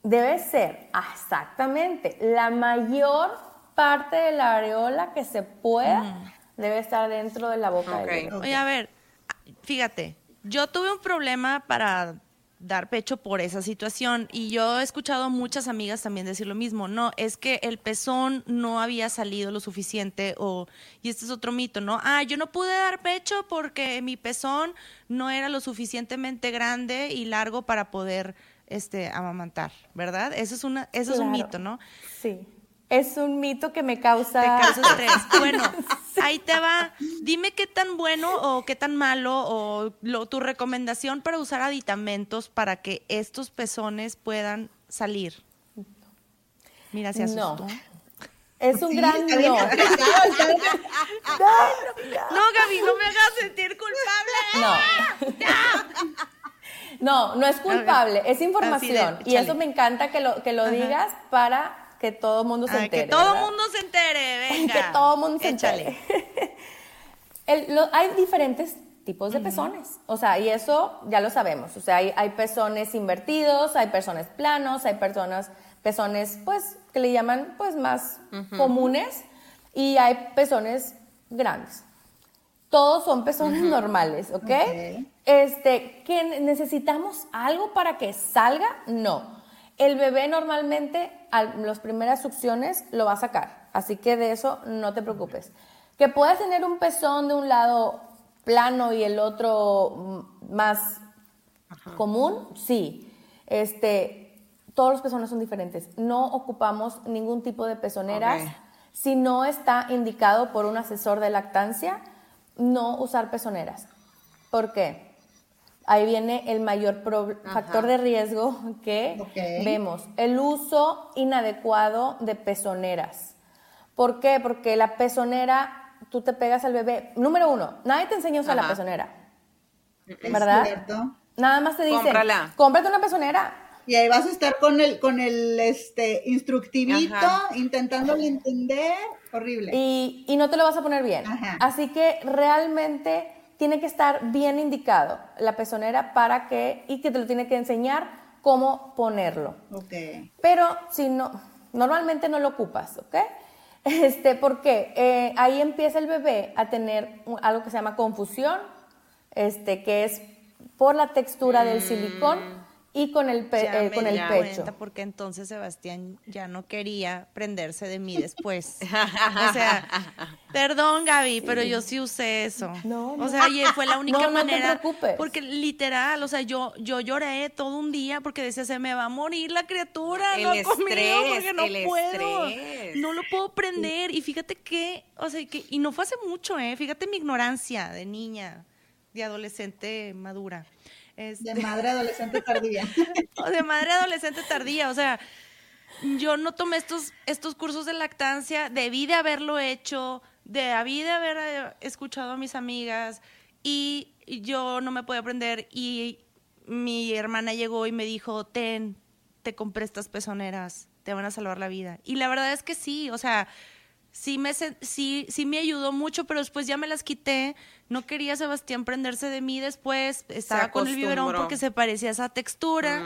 debe ser ah, exactamente la mayor parte de la areola que se pueda debe estar dentro de la boca Ok. del bebé. Ok. Oye, a ver, fíjate, yo tuve un problema para dar pecho por esa situación. Y yo he escuchado muchas amigas también decir lo mismo, no, es que el pezón no había salido lo suficiente o, y este es otro mito, ¿no? Ah, yo no pude dar pecho porque mi pezón no era lo suficientemente grande y largo para poder este amamantar, ¿verdad? Eso es una eso es un mito, ¿no? Sí. Es un mito que me causa... Te causa estrés. Bueno, ahí te va. Dime qué tan bueno o qué tan malo o lo, tu recomendación para usar aditamentos para que estos pezones puedan salir. Mira, se asustó. No. Es un gran no. No, Gaby, no me hagas sentir culpable. No. No, no es culpable, es información. y eso me encanta que lo, que lo digas para que todo el mundo se entere. que todo el mundo se entere, venga. que todo el mundo se entere. hay diferentes tipos de pezones, o sea, y eso ya lo sabemos, o sea, hay, hay pezones invertidos, hay pezones planos, hay personas, pezones, pues, que le llaman, pues, más comunes, y hay pezones grandes. Todos son pezones normales, ¿ok? Este, ¿que necesitamos algo para que salga? No. El bebé normalmente a las primeras succiones lo va a sacar, así que de eso no te preocupes. Que puedes tener un pezón de un lado plano y el otro mm, más común, sí. Este, todos los pezones son diferentes. No ocupamos ningún tipo de pezoneras. Si no está indicado por un asesor de lactancia, no usar pezoneras. ¿Por qué? Ahí viene el mayor factor de riesgo que vemos, el uso inadecuado de pezoneras. ¿Por qué? Porque la pezonera, tú te pegas al bebé. Número uno, nadie te enseña a usar la pezonera. ¿Verdad? Nada más te dicen, cómprate una pezonera. Y ahí vas a estar con el, con el este, instructivito, intentando entender, horrible. Y, y, no te lo vas a poner bien. Así que realmente tiene que estar bien indicado la pezonera para que, y que te lo tiene que enseñar cómo ponerlo. Okay. Pero si no, normalmente no lo ocupas, ¿ok? Este, porque eh, ahí empieza el bebé a tener algo que se llama confusión, este, que es por la textura del silicón y con el, eh, con el pecho. porque entonces Sebastián ya no quería prenderse de mí después. o sea, perdón Gaby, pero yo sí usé eso. No, O sea, fue la única manera. No te Porque literal, o sea, yo, yo lloré todo un día porque decía, se me va a morir la criatura, el no estrés, porque no puedo. No lo puedo prender. Y fíjate que, o sea, que, y no fue hace mucho, eh. Fíjate mi ignorancia de niña, de adolescente madura. De madre adolescente tardía. o de madre adolescente tardía, o sea, yo no tomé estos, estos cursos de lactancia, debí de haberlo hecho, debí de haber eh, escuchado a mis amigas y yo no me podía aprender y mi hermana llegó y me dijo, ten, te compré estas pezoneras, te van a salvar la vida. Y la verdad es que sí, o sea, sí me, sí, sí me ayudó mucho, pero después ya me las quité. No quería Sebastián prenderse de mí después. Estaba con el biberón porque se parecía a esa textura.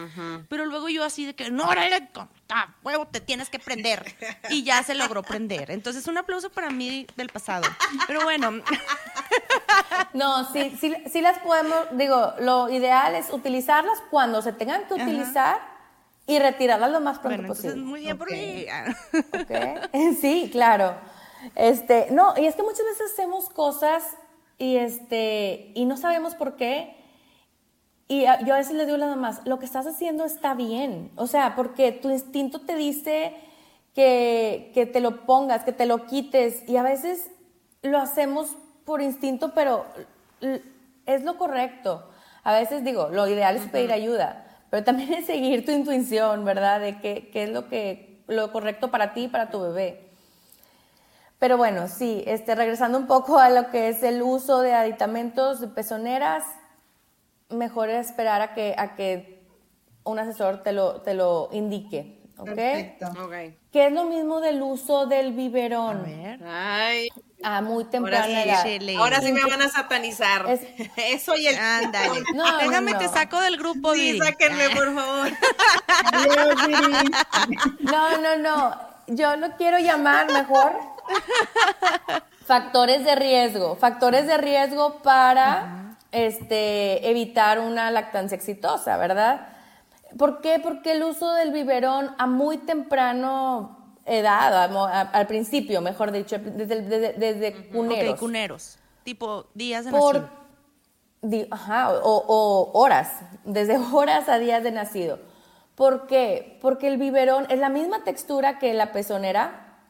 Pero luego yo así de que, no, órale, huevo, te tienes que prender. Y ya se logró prender. Entonces, un aplauso para mí del pasado. Pero bueno. No, sí, sí, sí las podemos, digo, lo ideal es utilizarlas cuando se tengan que utilizar y retirarla lo más pronto posible. muy bien por mí. Sí, claro. Este, no, y es que muchas veces hacemos cosas y este y no sabemos por qué. Y yo a veces le digo a la mamás, lo que estás haciendo está bien. O sea, porque tu instinto te dice que, que te lo pongas, que te lo quites. Y a veces lo hacemos por instinto, pero es lo correcto. A veces digo, lo ideal es pedir ayuda pero también es seguir tu intuición, ¿verdad? De qué, qué es lo, que, lo correcto para ti y para tu bebé. Pero bueno, sí, este, regresando un poco a lo que es el uso de aditamentos de pezoneras, mejor es esperar a que, a que un asesor te lo, te lo indique. ¿ok? Perfecto. Okay. ¿Qué es lo mismo del uso del biberón? A ver. Ay. A muy temprana ahora sí, Ahora sí me van a satanizar. Eso y el... Ándale. No, Déjame te saco del grupo, Sí, sáquenme, por favor. no, no, no. Yo lo quiero llamar mejor factores de riesgo. Factores de riesgo para este, evitar una lactancia exitosa, ¿verdad? ¿Por qué? Porque el uso del biberón a muy temprano edad, al principio, mejor dicho, desde, desde, desde cuneros. cuneros, tipo días de Por, ajá, o, o, horas, desde horas a días de nacido. ¿Por qué? Porque el biberón es la misma textura que la pezonera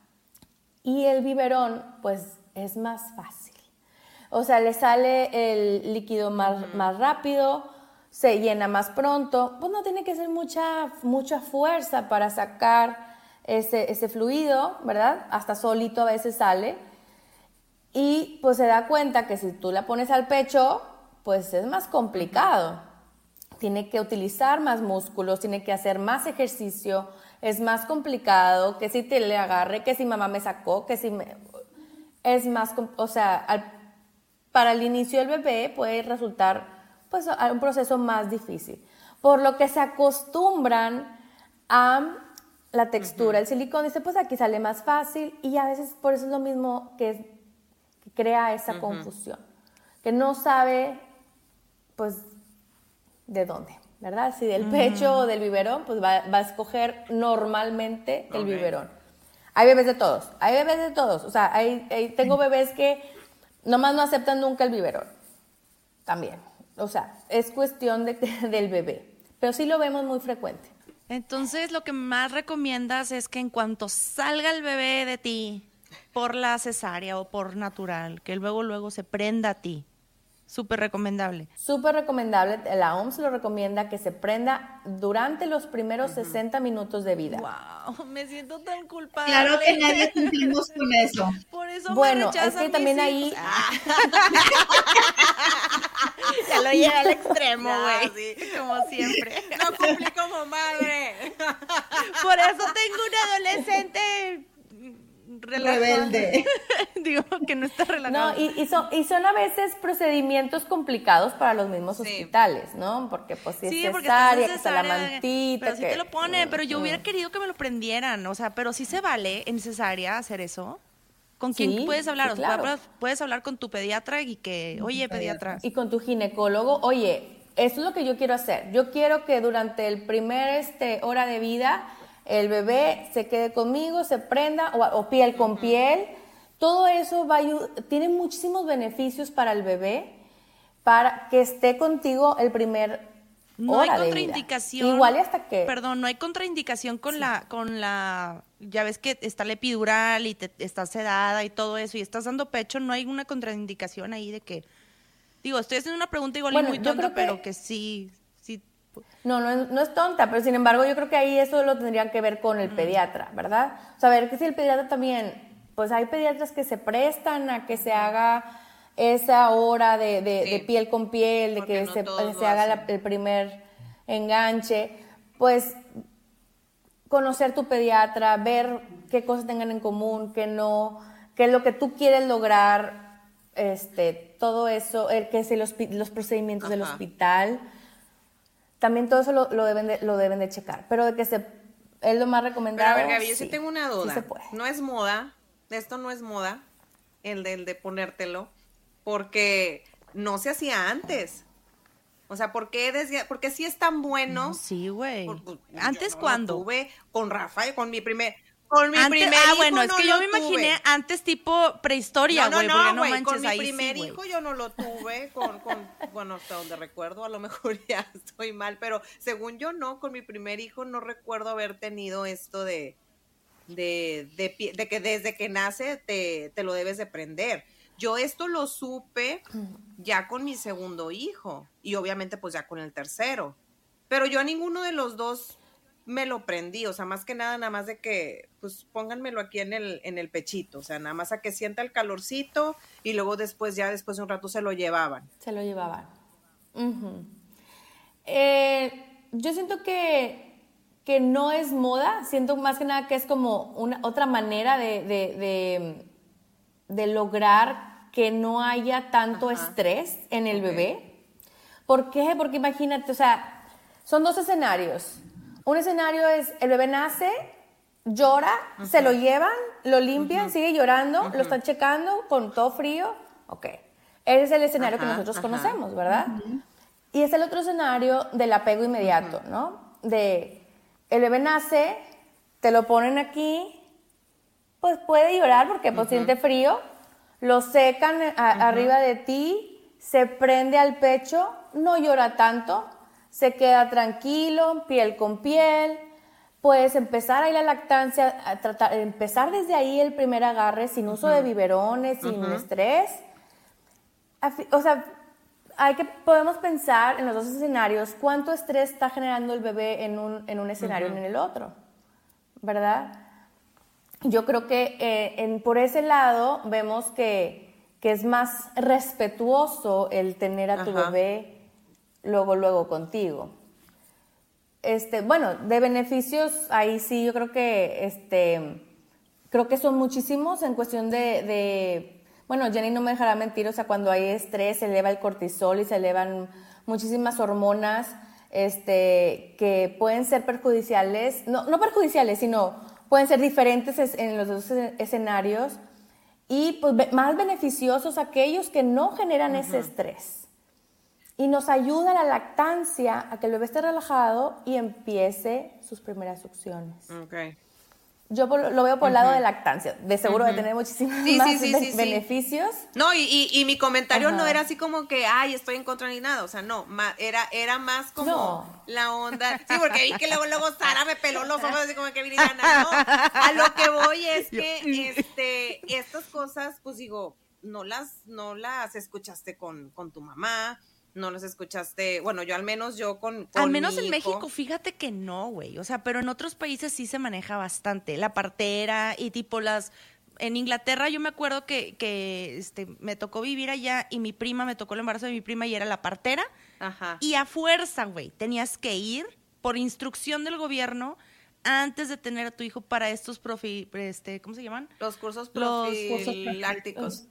y el biberón, pues, es más fácil. O sea, le sale el líquido más, más rápido, se llena más pronto, pues no tiene que ser mucha, mucha fuerza para sacar ese, ese fluido, ¿verdad? Hasta solito a veces sale. Y pues se da cuenta que si tú la pones al pecho, pues es más complicado. Tiene que utilizar más músculos, tiene que hacer más ejercicio, es más complicado que si te le agarre, que si mamá me sacó, que si me... Es más, o sea, para el inicio del bebé puede resultar pues, un proceso más difícil. Por lo que se acostumbran a la textura. El silicón dice, pues aquí sale más fácil y a veces por eso es lo mismo que, crea esa confusión, que no sabe, pues, de dónde, ¿verdad? Si del pecho o del biberón, pues va, a escoger normalmente el biberón. Hay bebés de todos, hay bebés de todos. O sea, hay, tengo bebés que Nomás no aceptan nunca el biberón. También. O sea, es cuestión de, del bebé. Pero sí lo vemos muy frecuente. Entonces, lo que más recomiendas es que en cuanto salga el bebé de ti por la cesárea o por natural, que luego luego se prenda a ti. Súper recomendable. Súper recomendable. La OMS lo recomienda que se prenda durante los primeros 60 minutos de vida. ¡Wow! Me siento tan culpable. Claro que nadie cumplimos con eso. Por eso bueno, me es que también ahí. ya lo lleva al extremo, güey. Como siempre. No cumplí como madre. Por eso tengo un adolescente rebelde. Digo que no está relajado. No, y, son, y son a veces procedimientos complicados para los mismos hospitales, ¿no? Porque pues si sí, es cesárea, que está la mantita. Pero sí te lo ponen, pero yo hubiera querido que me lo prendieran, o sea, pero sí se vale en cesárea hacer eso. ¿Con quién puedes hablar? puedes hablar con tu pediatra y que, oye, pediatra. Y con tu ginecólogo, oye, eso es lo que yo quiero hacer. Yo quiero que durante el primer este, hora de vida el bebé se quede conmigo, se prenda, o, piel con piel. Todo eso va tiene muchísimos beneficios para el bebé, para que esté contigo el primer no hay contraindicación. Igual y hasta que. Perdón, no hay contraindicación con la, con la, ya ves que está la epidural y te, estás sedada y todo eso y estás dando pecho, no hay una contraindicación ahí de que, digo, estoy haciendo una pregunta igual muy tonta, pero que sí, no, no es, tonta, pero sin embargo yo creo que ahí eso lo tendrían que ver con el mm. pediatra, ¿verdad? O sea, ver que si el pediatra también, pues hay pediatras que se prestan a que se haga esa hora de, piel con piel, de que se, haga el primer enganche, pues conocer tu pediatra, ver qué cosas tengan en común, qué no, qué es lo que tú quieres lograr, este, todo eso, el, que es los, los procedimientos del hospital también todo eso lo, deben, de, lo deben de checar. Pero de que se, es lo más recomendado. Pero a ver, Gaby, yo sí tengo una duda. No es moda, esto no es moda, el de, de ponértelo, porque no se hacía antes. O sea, ¿por qué decía? Porque sí es tan bueno. sí, güey. ¿Antes cuándo? Tuve con Rafael, con mi primer, con mi antes, primer ah, hijo bueno, es que yo me imaginé antes tipo prehistoria, güey, no, no, no, no con mi primer hijo yo no lo tuve, con, con, bueno, hasta donde recuerdo, a lo mejor ya estoy mal, pero según yo no, con mi primer hijo no recuerdo haber tenido esto de, de, de, de que desde que nace te, te lo debes de prender. Yo esto lo supe ya con mi segundo hijo y obviamente pues ya con el tercero. Pero yo a ninguno de los dos me lo prendí, o sea, más que nada, nada más de que, pues pónganmelo aquí en el, en el pechito, o sea, nada más a que sienta el calorcito y luego después, ya después de un rato se lo llevaban. Se lo llevaban. Eh, yo siento que, que no es moda, siento más que nada que es como una otra manera de, de, lograr que no haya tanto estrés en el bebé. ¿Por qué? Porque imagínate, o sea, son dos escenarios un escenario es el bebé nace, llora, se lo llevan, lo limpian, sigue llorando, lo están checando con todo frío. Ok. Ese es el escenario que nosotros conocemos, ¿verdad? Y es el otro escenario del apego inmediato, ¿no? De el bebé nace, te lo ponen aquí, pues puede llorar porque pues siente frío, lo secan a- arriba de ti, se prende al pecho, no llora tanto, se queda tranquilo, piel con piel. Puedes empezar ahí la lactancia, a tratar, empezar desde ahí el primer agarre sin uso de biberones, sin estrés. O sea, hay que, podemos pensar en los dos escenarios, cuánto estrés está generando el bebé en un, en un escenario y en el otro, ¿verdad? Yo creo que eh, en, por ese lado vemos que, que es más respetuoso el tener a tu bebé luego, luego contigo. Este, bueno, de beneficios, ahí sí yo creo que, este, creo que son muchísimos en cuestión de, de- bueno, Jenny no me dejará mentir, o sea, cuando hay estrés se eleva el cortisol y se elevan muchísimas hormonas, este, que pueden ser perjudiciales, no, no perjudiciales, sino pueden ser diferentes es- en los dos escen- escenarios y pues más beneficiosos aquellos que no generan ese estrés. Y nos ayuda la lactancia a que el bebé esté relajado y empiece sus primeras succiones. Yo por- lo veo por el lado de lactancia, de seguro de tener muchísimos Sí, más sí, sí, beneficios. No, y, y, y mi comentario no era así como que, ay, estoy en contra ni nada. O sea, no, ma- era, era más como No. la onda. Sí, porque vi que luego, luego Sara me peló los ojos así como que Viridiana, no. A lo que voy es que este, estas cosas, pues digo, no las, no las escuchaste con, con tu mamá, no las escuchaste, bueno, yo al menos yo con, con Al menos mi en hijo. México, fíjate que no, güey. O sea, pero en otros países sí se maneja bastante. La partera y tipo las. En Inglaterra yo me acuerdo que, que este, me tocó vivir allá y mi prima, me tocó el embarazo de mi prima y era la partera. Ajá. Y a fuerza, güey, tenías que ir por instrucción del gobierno antes de tener a tu hijo para estos profi, este, ¿cómo se llaman? Los cursos Los profilácticos.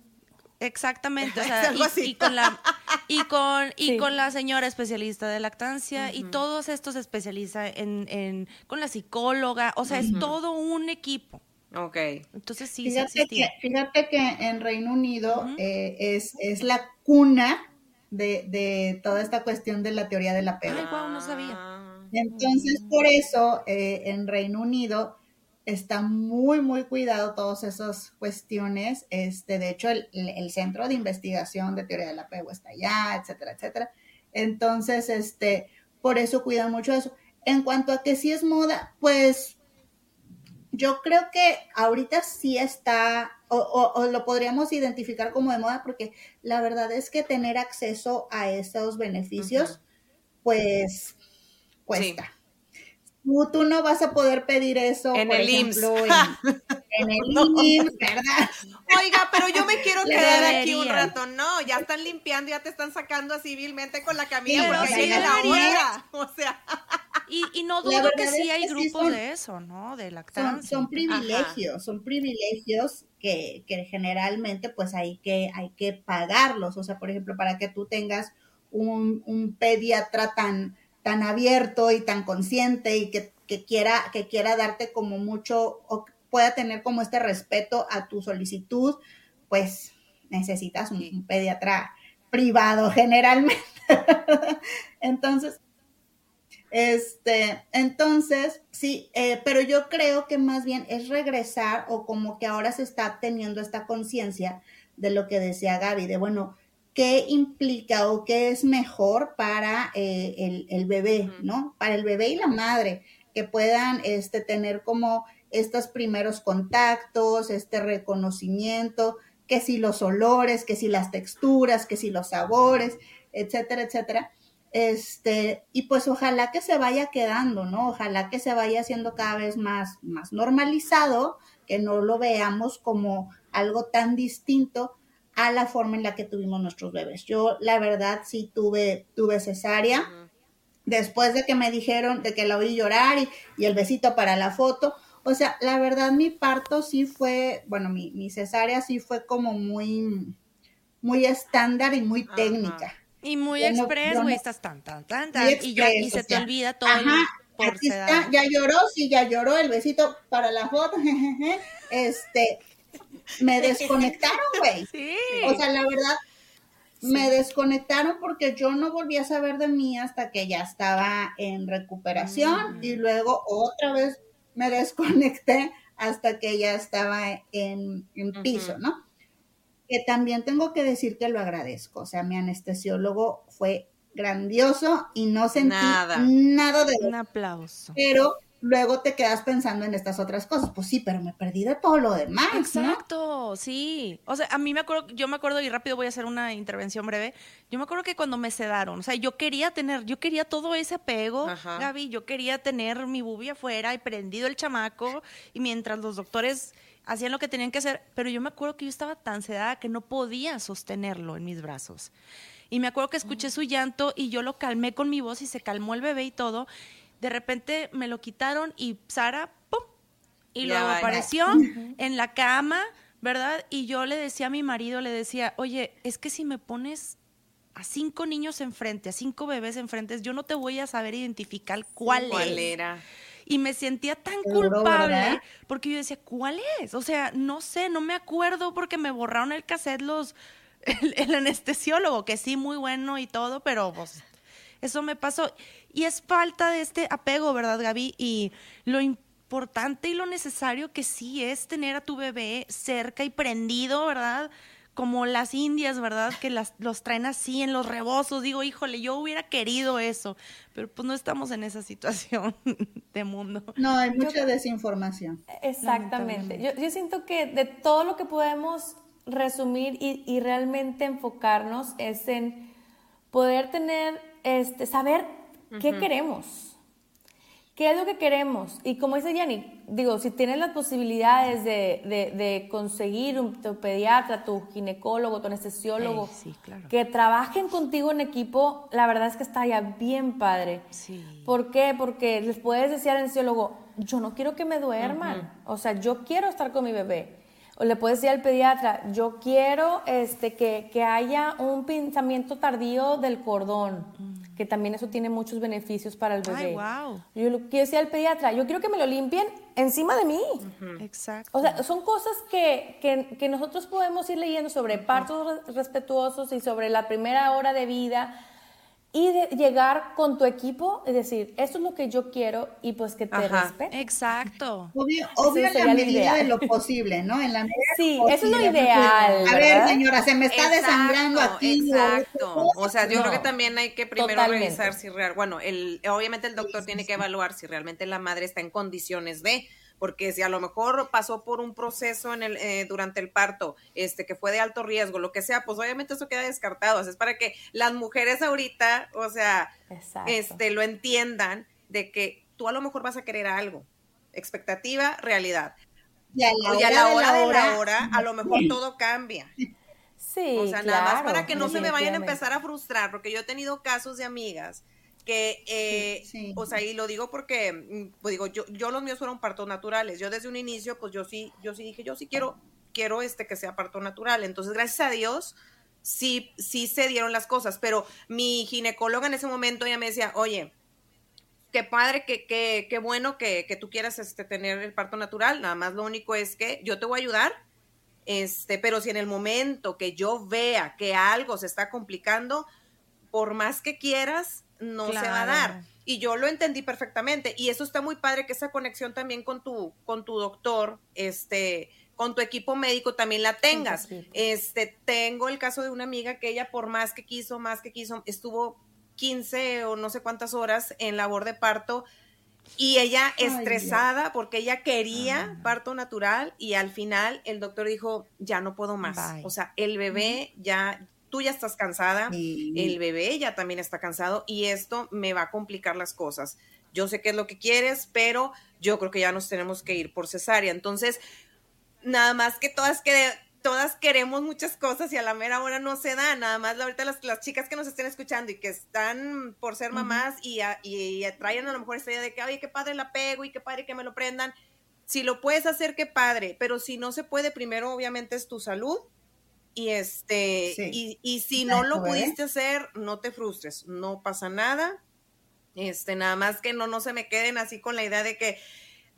Exactamente, o sea, algo y, así. y con la y con y Sí. con la señora especialista de lactancia y todos estos se especializa en, en con la psicóloga, o sea, es todo un equipo. Ok. Entonces sí, sí Fíjate que, existía. fíjate que en Reino Unido eh, es, es la cuna de, de toda esta cuestión de la teoría del apego. Ay, no sabía. Ah. Entonces, por eso eh, en Reino Unido está muy, muy cuidado todas esas cuestiones. Este, de hecho, el, el- Centro de Investigación de Teoría del Apego está allá, etcétera, etcétera. Entonces, este, por eso cuidan mucho eso. En cuanto a que si es moda, pues yo creo que ahorita sí está, o, o- o lo podríamos identificar como de moda, porque la verdad es que tener acceso a esos beneficios, pues cuesta. Tú, tú no vas a poder pedir eso, En por el ejemplo, IMSS. en, en el IMSS, ¿verdad? Oiga, pero yo me quiero quedar aquí un rato. No, ya están limpiando, ya te están sacando así vilmente con la camilla porque sí llega la hora. O sea, Y, y no dudo que sí hay que grupos son- de eso, ¿no? De Son, lactancia. son privilegios, son privilegios que, que generalmente pues hay que, hay que pagarlos. O sea, por ejemplo, para que tú tengas un, un pediatra tan, tan abierto y tan consciente y que, que quiera, que quiera darte como mucho, o pueda tener como este respeto a tu solicitud, pues necesitas un, un pediatra privado generalmente. Entonces, este, entonces, sí, eh, pero yo creo que más bien es regresar o como que ahora se está teniendo esta conciencia de lo que decía Gaby, de bueno, ¿qué implica o qué es mejor para eh, el, el bebé, ¿no? Para el bebé y la madre, que puedan este, tener como estos primeros contactos, este reconocimiento, que si los olores, que si las texturas, que si los sabores, etcétera, etcétera. Este, y pues ojalá que se vaya quedando, ¿no? Ojalá que se vaya haciendo cada vez más, más normalizado, que no lo veamos como algo tan distinto a la forma en la que tuvimos nuestros bebés. Yo, la verdad, sí tuve, tuve cesárea. Después de que me dijeron de que la oí llorar y, y el besito para la foto. O sea, la verdad, mi parto sí fue, bueno, mi, mi cesárea sí fue como muy, muy estándar y muy técnica. Y muy Yo no- express, güey, no- estás tan, tan, tan, tan. Muy y, ya, y express, se te sea, olvida todo Ajá, por aquí está, ya lloró, sí, ya lloró, el besito para la foto, jejeje. este, me desconectaron, güey. Sí. O sea, la verdad, Me desconectaron porque yo no volví a saber de mí hasta que ya estaba en recuperación y luego otra vez me desconecté hasta que ya estaba en, piso, ¿no? Que también tengo que decir que lo agradezco. O sea, mi anestesiólogo fue grandioso y no sentí nada, nada de... Un aplauso. Pero luego te quedas pensando en estas otras cosas. Pues sí, pero me perdí de todo lo demás. Exacto, sí. O sea, a mí me acuerdo, yo me acuerdo, y rápido voy a hacer una intervención breve. Yo me acuerdo que cuando me sedaron, o sea, yo quería tener, yo quería todo ese apego, Gaby, yo quería tener mi bubia afuera y prendido el chamaco, y mientras los doctores hacían lo que tenían que hacer, pero yo me acuerdo que yo estaba tan sedada que no podía sostenerlo en mis brazos. Y me acuerdo que escuché su llanto y yo lo calmé con mi voz y se calmó el bebé y todo de repente me lo quitaron y Sara, ¡pum! Y luego apareció en la cama, ¿verdad? Y yo le decía a mi marido, le decía, oye, es que si me pones a cinco niños enfrente, a cinco bebés enfrente, yo no te voy a saber identificar cuál, ¿Cuál era. Y me sentía tan culpable porque yo decía, ¿cuál es? O sea, no sé, no me acuerdo porque me borraron el cassette los, el, el anestesiólogo, que sí, muy bueno y todo, pero pues eso me pasó. Y es falta de este apego, ¿verdad, Gaby? Y lo importante y lo necesario que sí es tener a tu bebé cerca y prendido, ¿verdad? Como las indias, ¿verdad? Que las, los traen así en los rebozos. Digo, híjole, yo hubiera querido eso, pero pues no estamos en esa situación de mundo. No, hay mucha desinformación. Exactamente. Yo, yo, siento que de todo lo que podemos resumir y, y realmente enfocarnos es en poder tener este, saber qué queremos. ¿Qué es lo que queremos? Y como dice Yanni, digo, si tienes las posibilidades de, conseguir un, tu pediatra, tu ginecólogo, tu anestesiólogo, que trabajen contigo en equipo, la verdad es que está ya bien padre. ¿Por qué? Porque les puedes decir al anestesiólogo, yo no quiero que me duerman, o sea, yo quiero estar con mi bebé. O le puedes decir al pediatra, yo quiero este, que, que haya un pensamiento tardío del cordón, mm. que también eso tiene muchos beneficios para el bebé. Ay, wow. Yo le quiero decir al pediatra, yo quiero que me lo limpien encima de mí. Exacto. O sea, son cosas que, que, que nosotros podemos ir leyendo sobre partos respetuosos y sobre la primera hora de vida y de llegar con tu equipo y decir, esto es lo que yo quiero y pues que te respete. Exacto. Obvio, obvio en la medida de lo posible, ¿no? En la sí, eso es lo ideal. A ver, señora, se me está desangrando aquí. Exacto. O sea, yo creo que también hay que primero revisar si real, bueno, el, obviamente el doctor tiene que evaluar si realmente la madre está en condiciones de porque si a lo mejor pasó por un proceso en el, eh, durante el parto, este, que fue de alto riesgo, lo que sea, pues obviamente eso queda descartado. es para que las mujeres ahorita, o sea, este, lo entiendan de que tú a lo mejor vas a querer algo. Expectativa, realidad. Y a la, hora, de la hora, a lo mejor todo cambia. Sí, o sea, nada más para que no se me vayan a empezar a frustrar, porque yo he tenido casos de amigas que, eh, o sea, y lo digo porque, mm, pues digo, yo, yo los míos fueron partos naturales. Yo desde un inicio, pues yo sí, yo sí dije, yo sí quiero, quiero este que sea parto natural. Entonces, gracias a Dios, sí, sí se dieron las cosas. Pero mi ginecóloga en ese momento ya me decía, oye, qué padre, qué, qué, qué bueno que, que, tú quieras este, tener el parto natural. Nada más lo único es que yo te voy a ayudar. Este, pero si en el momento que yo vea que algo se está complicando, por más que quieras, no se va a dar. Y yo lo entendí perfectamente. Y eso está muy padre que esa conexión también con tu, con tu doctor, este, con tu equipo médico también la tengas. Este, tengo el caso de una amiga que ella por más que quiso, más que quiso, estuvo 15 o no sé cuántas horas en labor de parto y ella estresada porque ella quería ah. parto natural y al final el doctor dijo, ya no puedo más. O sea, el bebé ya tú ya estás cansada, el bebé ya también está cansado y esto me va a complicar las cosas. Yo sé qué es lo que quieres, pero yo creo que ya nos tenemos que ir por cesárea. Entonces, nada más que todas que todas queremos muchas cosas y a la mera hora no se da. Nada más ahorita las, las chicas que nos estén escuchando y que están por ser mamás y, y, traen a lo mejor esta idea de que, oye, qué padre la pego y qué padre que me lo prendan. Si lo puedes hacer, qué padre, pero si no se puede, primero obviamente es tu salud y este, y, y, si no lo pudiste hacer, no te frustres, no pasa nada. Este, nada más que no, no se me queden así con la idea de que,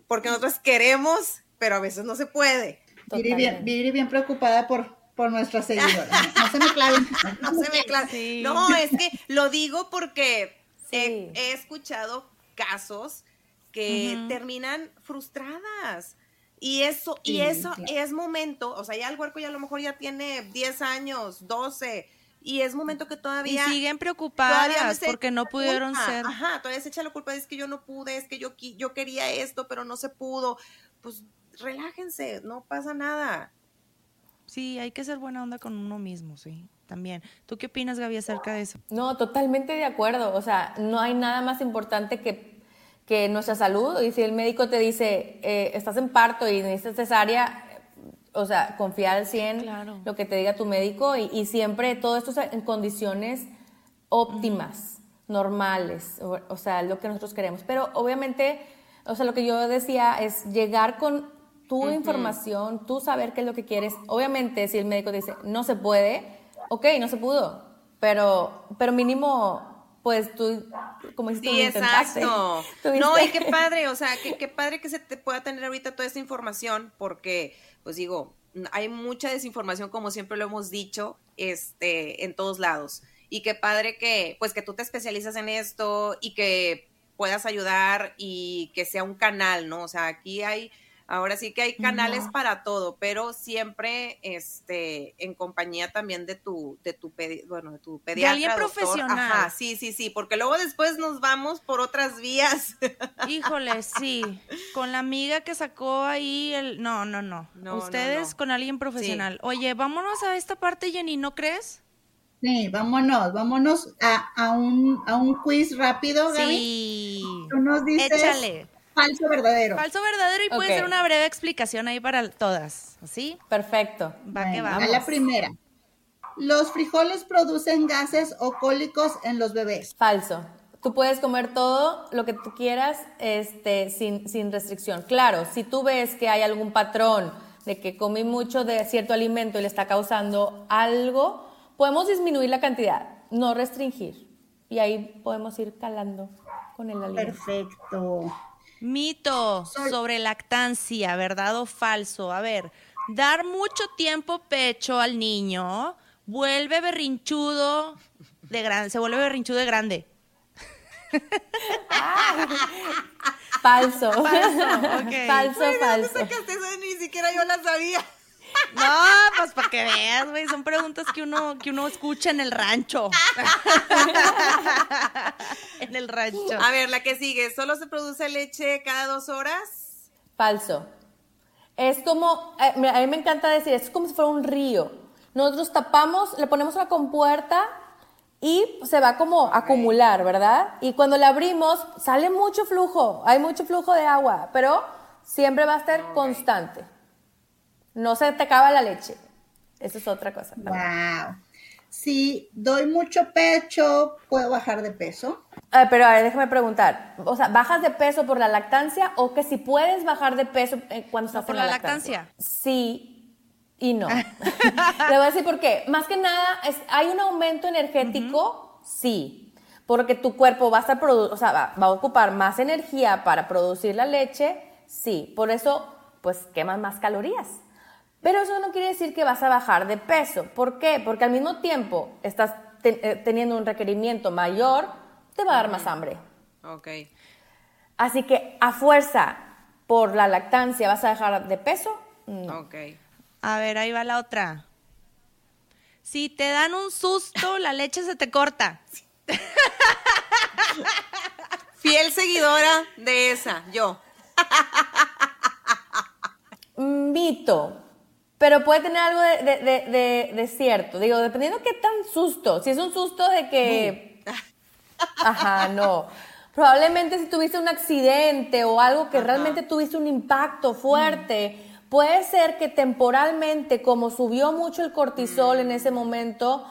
porque nosotros queremos, pero a veces no se puede. Viri bien, bien preocupada por, por nuestras seguidoras. No, se me claven. No se me claven. No, es que lo digo porque he, escuchado casos que terminan frustradas. Y eso, y eso es momento, o sea, ya el huerco ya a lo mejor ya tiene 10 años, 12, y es momento que todavía... Y siguen preocupadas porque no pudieron ser. Ajá, todavía se echa la culpa, es que yo no pude, es que yo, yo quería esto, pero no se pudo. Pues relájense, no pasa nada. Sí, hay que ser buena onda con uno mismo, sí, también. ¿Tú qué opinas, Gaby, acerca de eso? No, totalmente de acuerdo. O sea, no hay nada más importante que, que nuestra salud. Y si el médico te dice, eh, estás en parto y necesitas cesárea, o sea, confía al 100 lo que te diga tu médico y, siempre todo esto en condiciones óptimas, normales, o, o, sea, lo que nosotros queremos. Pero obviamente, o sea, lo que yo decía es llegar con tu información, tú saber qué es lo que quieres. Obviamente, si el médico dice, no se puede, ok, no se pudo, pero, pero mínimo, pues tú, como dices, sí, exacto. No, y qué padre, o sea, qué, qué padre que se te pueda tener ahorita toda esta información, porque, pues digo, hay mucha desinformación, como siempre lo hemos dicho, este, en todos lados. Y qué padre que, pues, que tú te especializas en esto y que puedas ayudar y que sea un canal, ¿no? O sea, aquí hay Ahora sí que hay canales para todo, pero siempre este en compañía también de tu de tu bueno, de tu pediatra, de alguien profesional. Ajá, sí, sí, sí, porque luego después nos vamos por otras vías. Híjole, sí, con la amiga que sacó ahí el no, no, no. Ustedes con alguien profesional. Oye, vámonos a esta parte, Jenny, ¿no crees? Sí, vámonos, vámonos a, a, un, a un quiz rápido, Gaby. Sí. Tú nos dices Échale falso verdadero. Falso verdadero y puede ser una breve explicación ahí para todas. ¿Sí? Perfecto. Va que va. A la primera. Los frijoles producen gases o cólicos en los bebés. Falso. Tú puedes comer todo lo que tú quieras este, sin, sin restricción. Claro, si tú ves que hay algún patrón de que comí mucho de cierto alimento y le está causando algo, podemos disminuir la cantidad, no restringir. Y ahí podemos ir calando con el alimento. Perfecto. Mito sobre lactancia, ¿verdad o falso? A ver, dar mucho tiempo pecho al niño vuelve berrinchudo de grande, se vuelve berrinchudo de grande. falso. Falso, falso, falso. ni siquiera yo la sabía. No, pues para que veas, güey, son preguntas que uno, que uno escucha en el rancho. en el rancho. A ver, la que sigue, ¿solo se produce leche cada dos horas? Falso. Es como, eh, a mí me encanta decir, es como si fuera un río. Nosotros tapamos, le ponemos una compuerta y se va como a acumular, ¿verdad? Y cuando la abrimos, sale mucho flujo, hay mucho flujo de agua, pero siempre va a estar constante no se te acaba la leche. Eso es otra cosa. Wow. Si doy mucho pecho, ¿puedo bajar de peso? pero a ver, déjame preguntar. O sea, ¿bajas de peso por la lactancia o que si puedes bajar de peso eh, cuando estás por la, lactancia? Sí y no. Le voy a decir por qué. Más que nada, es, hay un aumento energético, sí. Porque tu cuerpo va a estar o sea, va, va a ocupar más energía para producir la leche, sí. Por eso, pues quemas más calorías. Pero eso no quiere decir que vas a bajar de peso. ¿Por qué? Porque al mismo tiempo estás eh, teniendo un requerimiento mayor, te va a dar más hambre. Ok. Así que a fuerza, por la lactancia, ¿vas a dejar de peso? No. Ok. A ver, ahí va la otra. Si te dan un susto, la leche se te corta. Fiel seguidora de esa, yo. Mito. Pero puede tener algo de, cierto. Digo, dependiendo qué tan susto. Si es un susto de que... Ajá, no. Probablemente si tuviste un accidente o algo que realmente tuviste un impacto fuerte, puede ser que temporalmente, como subió mucho el cortisol en ese momento,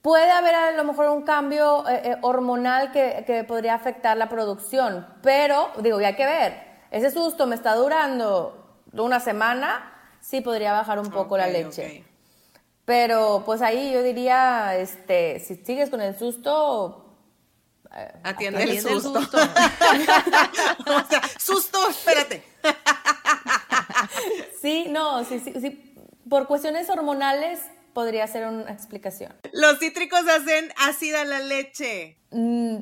puede haber a lo mejor un cambio eh, eh, hormonal que, que, podría afectar la producción. Pero, digo, ya hay que ver. Ese susto me está durando una semana sí podría bajar un poco la leche. Pero pues ahí yo diría, este, si sigues con el susto, eh, atiende, el susto. susto. o sea, susto, espérate. sí, no, sí, sí, sí por cuestiones hormonales podría ser una explicación. Los cítricos hacen ácida la leche. Mm,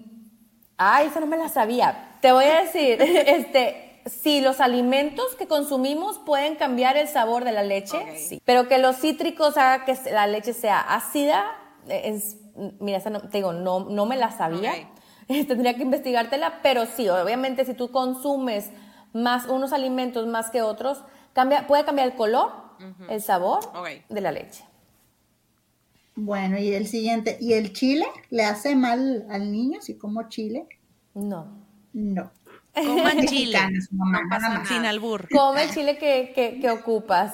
ay, eso no me la sabía. Te voy a decir, este, si los alimentos que consumimos pueden cambiar el sabor de la leche, sí. Pero que los cítricos haga que la leche sea ácida, es, mira, esa no- te digo, no, no me la sabía. Ok. Tendría que investigártela, pero sí, obviamente si tú consumes más unos alimentos más que otros, cambia, puede cambiar el color, el sabor de la leche. Bueno, y el siguiente, ¿y el chile le hace mal al niño si como chile? No. No. Coman chile. Mexicana su mamá, No pasa nada más. Sin albur. Come el chile que, que, que ocupas,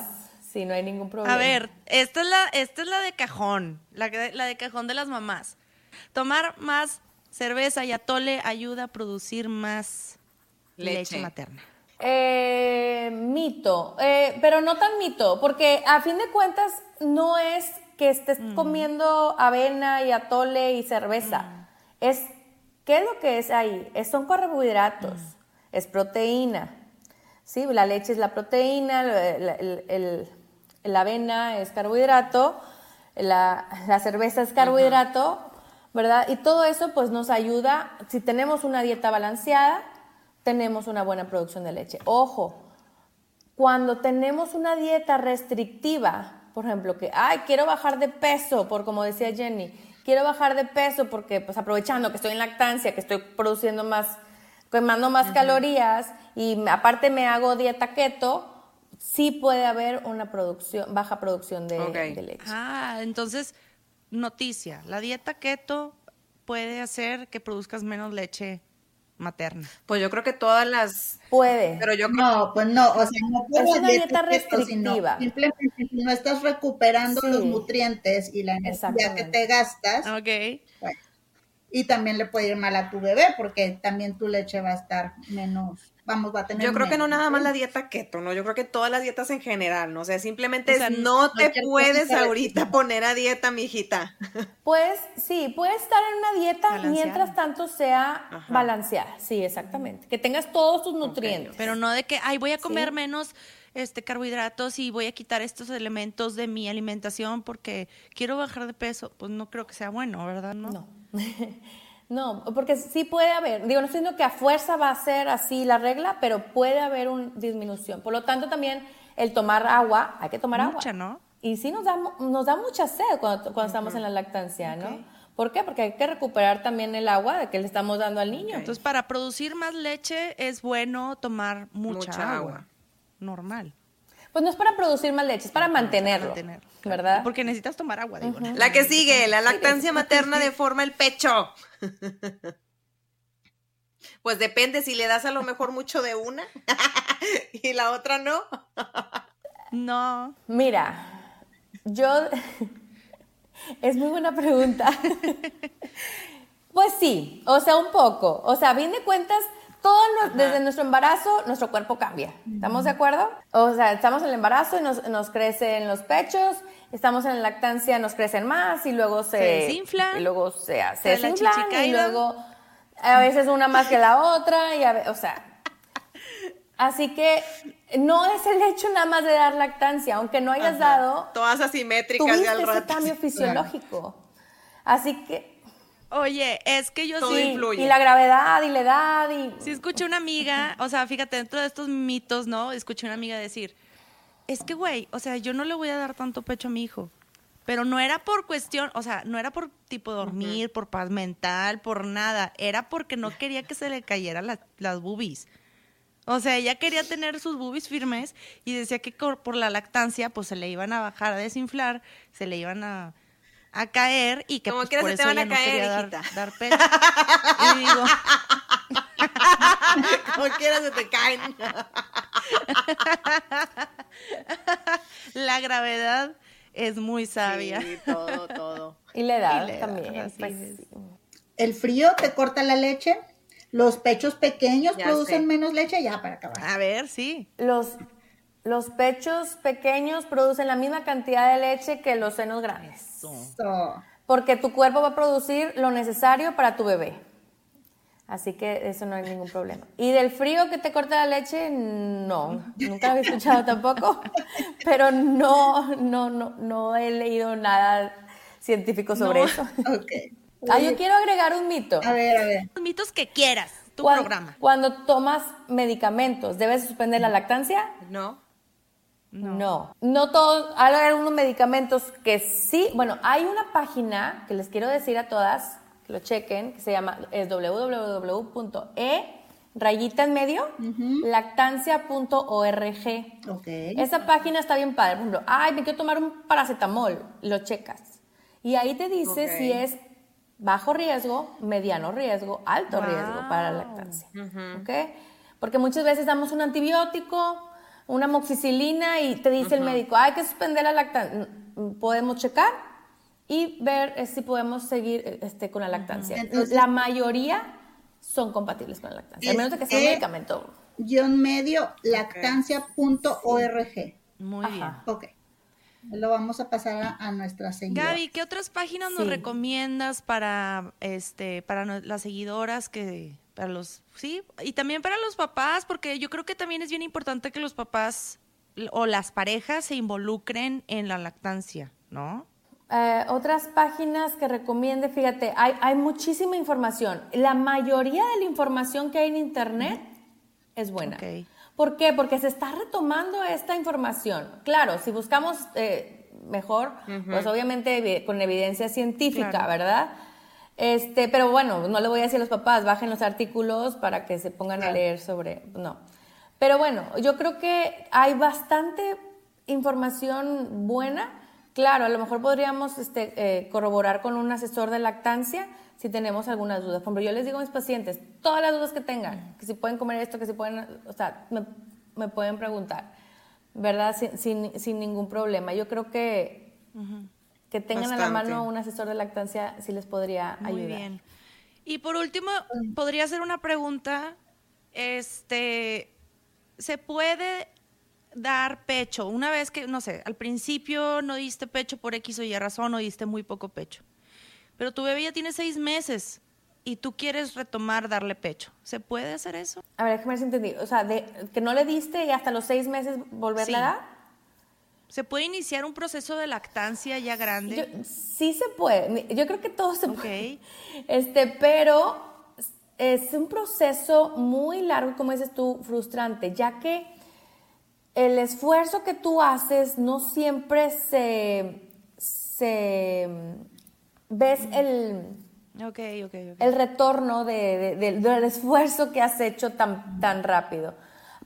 si no hay ningún problema. A ver, esta es la, esta es la de cajón, la, la de cajón de las mamás. Tomar más cerveza y atole ayuda a producir más leche, Leche. materna. Eh, mito, eh, pero no tan mito, porque a fin de cuentas no es que estés comiendo avena y atole y cerveza. Es, ¿qué es lo que es ahí? Es- son carbohidratos, es proteína. Sí, la leche es la proteína, el- el- el- la avena es carbohidrato, la, la cerveza es carbohidrato, ¿verdad? Y todo eso pues nos ayuda, si tenemos una dieta balanceada, tenemos una buena producción de leche. Ojo, cuando tenemos una dieta restrictiva, por ejemplo, que, ay, quiero bajar de peso, por como decía Jenny, quiero bajar de peso porque, pues aprovechando que estoy en lactancia, que estoy produciendo más, quemando más calorías y aparte me hago dieta keto, sí puede haber una producción, baja producción de leche. Ah, entonces, noticia, la dieta keto puede hacer que produzcas menos leche materna. Pues yo creo que todas las. Puede. Pero yo creo. No, pues no, o sea, no por Es una dieta restrictiva. simplemente si no estás recuperando Sí. los nutrientes y la energía que te gastas, Ok. bueno, y también le puede ir mal a tu bebé porque también tu leche va a estar menos, vamos, va a tener Yo creo que no nada más la dieta keto, ¿no? Yo creo que todas las dietas en general, ¿no? O sea, simplemente O sea, es, no te puedes ahorita poner a dieta, mijita. Pues sí, puedes estar en una dieta Balanceada. mientras tanto sea Ajá. balanceada. Sí, exactamente. Que tengas todos tus nutrientes. Pero no de que, ay, voy a comer Sí. menos este carbohidratos y voy a quitar estos elementos de mi alimentación porque quiero bajar de peso. Pues no creo que sea bueno, ¿verdad? No. No. no, porque sí puede haber, digo, no estoy diciendo que a fuerza va a ser así la regla, pero puede haber una disminución. Por lo tanto, también el tomar agua, hay que tomar Mucha, agua. ¿no? Y sí nos da, mu- nos da mucha sed cuando, cuando estamos en la lactancia, ¿no? ¿Por qué? Porque hay que recuperar también el agua que le estamos dando al niño. Entonces, para producir más leche es bueno tomar mucha, Mucha agua. agua. Normal. Pues no es para producir más leche, es para mantenerlo, Mantener. ¿verdad? Porque necesitas tomar agua, digo. La que sigue, la lactancia materna deforma el pecho. Pues depende si le das a lo mejor mucho de una y la otra no. No. Mira, yo... es muy buena pregunta. pues sí, o sea, un poco. O sea, a fin de cuentas, todo desde nuestro embarazo, nuestro cuerpo cambia. ¿Estamos de acuerdo? O sea, estamos en el embarazo y nos, nos crecen los pechos, estamos en la lactancia, nos crecen más y luego se... Se desinflan. Y luego se, se la desinflan y luego a veces una más que la otra y a o sea... Así que no es el hecho nada más de dar lactancia, aunque no hayas dado, Todas asimétricas tuviste y al ese rato. cambio fisiológico. Así que Oye, es que yo Todo sí, influye. y la gravedad y la edad y sí escuché una amiga, o sea, fíjate, dentro de estos mitos, ¿no? Escuché una amiga decir, es que, güey, o sea, yo no le voy a dar tanto pecho a mi hijo. Pero no era por cuestión, o sea, no era por tipo dormir, por paz mental, por nada. Era porque no quería que se le cayeran las- las boobies. O sea, ella quería tener sus boobies firmes y decía que por la lactancia, pues se le iban a bajar, a desinflar, se le iban a, a caer y que Como pues, por se te eso van a no caer, quería dar, dar pecho. Y digo, Como quieras se te caen. la gravedad es muy sabia. Sí, todo, todo. y la edad Y la edad, también. pues. El frío te corta la leche, los pechos pequeños Ya producen sé. menos leche, ya para acabar. A ver, sí. Los los pechos pequeños producen la misma cantidad de leche que los senos grandes. Porque tu cuerpo va a producir lo necesario para tu bebé. Así que eso no hay ningún problema. Y del frío que te corta la leche, no, nunca lo había escuchado tampoco, pero no, no, no, no he leído nada científico sobre eso. Ok. Ah, yo quiero agregar un mito. A ver, a ver. Los mitos que quieras, tu Cuan- programa. Cuando tomas medicamentos, ¿debes suspender la lactancia? ¿No? No. No todos, hay algunos medicamentos que sí, bueno, hay una página que les quiero decir a todas, que lo chequen, que se llama, es www.e, rayita en medio, lactancia.org. Ok. Esa página está bien padre. Por ejemplo, ay, me quiero tomar un paracetamol, lo checas. Y ahí te dice si es bajo riesgo, mediano riesgo, alto riesgo para la lactancia. ¿Ok? Porque muchas veces damos un antibiótico, una moxicilina y te dice el médico, hay que suspender la lactancia. Podemos checar y ver eh, si podemos seguir eh, este, con la lactancia. Entonces- la mayoría son compatibles con la lactancia, a menos de que sea un Es- medicamento. Guión medio, lactancia.org. Muy Ajá. bien. Ok. Lo vamos a pasar a, a nuestra señora. Gaby, ¿qué otras páginas nos recomiendas para este para no- las seguidoras que para los sí y también para los papás porque yo creo que también es bien importante que los papás o las parejas se involucren en la lactancia, ¿no? Eh, otras páginas que recomiende, fíjate, hay, hay muchísima información. La mayoría de la información que hay en Internet es buena. Ok. ¿Por qué? Porque se está retomando esta información. Claro, si buscamos eh, mejor, pues obviamente con evidencia científica, Claro. ¿verdad? Este, pero bueno, no le voy a decir a los papás, bajen los artículos para que se pongan a leer sobre, no. Pero bueno, yo creo que hay bastante información buena. Claro, a lo mejor podríamos este, eh, corroborar con un asesor de lactancia si tenemos algunas dudas. Por ejemplo, yo les digo a mis pacientes, todas las dudas que tengan, que si pueden comer esto, que si pueden, o sea, me, me pueden preguntar, ¿verdad? Sin, sin, sin ningún problema. Yo creo que, que tengan a la Bastante. mano un asesor de lactancia sí les podría Muy ayudar. bien. Y por último, podría hacer una pregunta. Este, ¿se puede dar pecho? Una vez que, no sé, al principio no diste pecho por X o Y razón o diste muy poco pecho. Pero tu bebé ya tiene seis meses y tú quieres retomar darle pecho. ¿Se puede hacer eso? A ver, déjame ver si entendí. O sea, de, que no le diste y hasta los seis meses volverle Sí. a dar. ¿Se puede iniciar un proceso de lactancia ya grande? Yo- sí se puede. Yo creo que todo se Ok. puede. Este, pero es un proceso muy largo, como dices tú, frustrante, ya que el esfuerzo que tú haces no siempre se, se ves el, Ok, ok, ok. el retorno de- de- de- del esfuerzo que has hecho tan, tan rápido.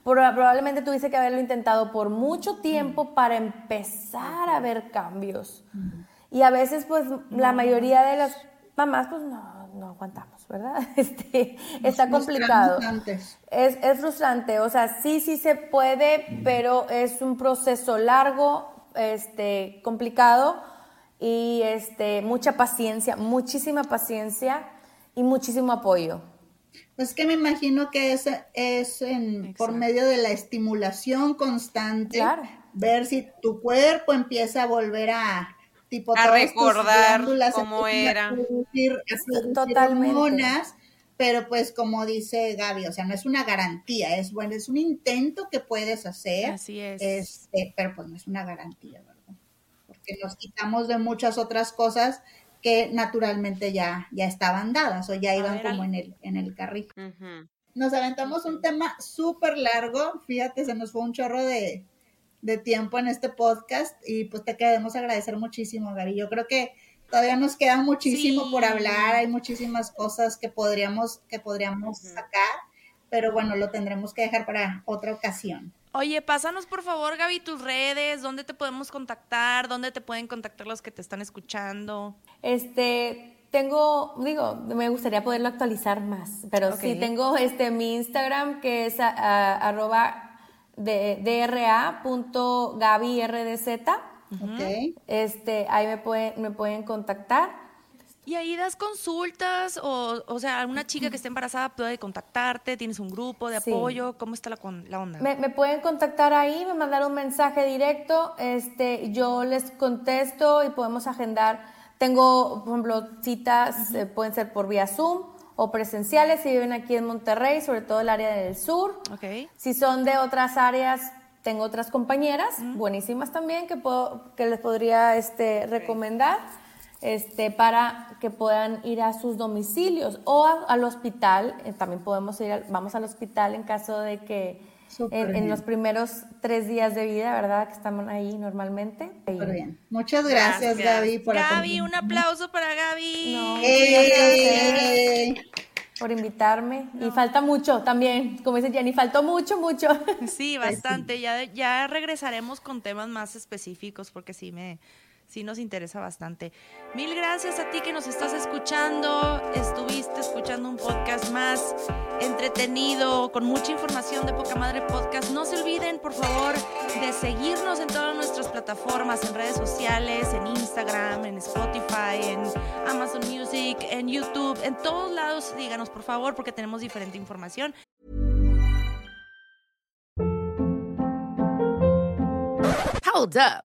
Proba- Probablemente tuviste que haberlo intentado por mucho tiempo para empezar a ver cambios. Y a veces, pues, la mayoría de las mamás, pues, no, no aguantamos, ¿verdad? Este, está complicado. Es, es frustrante, o sea, sí, sí se puede, pero es un proceso largo, este, complicado y este, mucha paciencia, muchísima paciencia y muchísimo apoyo. Pues que me imagino que es, es en- por medio de la estimulación constante, Claro. ver si tu cuerpo empieza a volver a tipo A recordar cómo a era. producir- a producir Totalmente. hormonas, pero pues como dice Gaby, o sea, no es una garantía, es bueno, es un intento que puedes hacer, Así es. este, pero pues no es una garantía, ¿verdad? Porque nos quitamos de muchas otras cosas que naturalmente ya, ya estaban dadas o ya iban ver, como en el, en el carril. Nos aventamos un tema súper largo, fíjate, se nos fue un chorro de, de tiempo en este podcast y pues te queremos agradecer muchísimo, Gaby. Yo creo que todavía nos queda muchísimo Sí. por hablar, hay muchísimas cosas que podríamos, que podríamos sacar, pero bueno, lo tendremos que dejar para otra ocasión. Oye, pásanos por favor, Gaby, tus redes, dónde te podemos contactar, dónde te pueden contactar los que te están escuchando. Este, tengo, digo, me gustaría poderlo actualizar más, pero sí Ok. tengo este mi Instagram que es a- a- arroba de, dra.gabyrdz. ¿Ok? Este, ahí me pueden, me pueden contactar. Y ahí das consultas, o, o sea, alguna chica que esté embarazada puede contactarte, tienes un grupo de Sí. apoyo, ¿cómo está la, con- la onda? Me, me pueden contactar ahí, me mandar un mensaje directo, este, yo les contesto y podemos agendar. Tengo, por ejemplo, citas, eh, pueden ser por vía Zoom o presenciales si viven aquí en Monterrey, sobre todo el área del sur. Ok. Si son de otras áreas, tengo otras compañeras buenísimas también que, puedo, que les podría este, recomendar este, para que puedan ir a sus domicilios o a- al hospital. Eh, también podemos ir, al- vamos al hospital en caso de que Súper en, los primeros tres días de vida, ¿verdad? Que estamos ahí normalmente. Súper bien. Muchas gracias, Gaby, por Gaby, un aplauso para Gaby. No, ¡Eh! por invitarme. Y falta mucho también, como dice Jenny, faltó mucho, mucho. Sí, bastante. Ya, ya regresaremos con temas más específicos porque sí me sí nos interesa bastante. Mil gracias a ti que nos estás escuchando. Estuviste escuchando un podcast más entretenido, con mucha información de Poca Madre Podcast. No se olviden, por favor, de seguirnos en todas nuestras plataformas, en redes sociales, en Instagram, en Spotify, en Amazon Music, en YouTube, en todos lados. Díganos, por favor, porque tenemos diferente información. Hold up.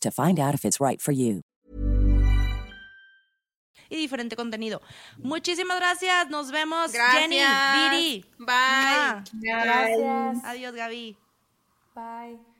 to find out if it's right for you. y diferente contenido. Muchísimas gracias. Nos vemos, Gracias. Jenny, Viri. Bye. Mua. Gracias. Adiós, Gaby. Bye.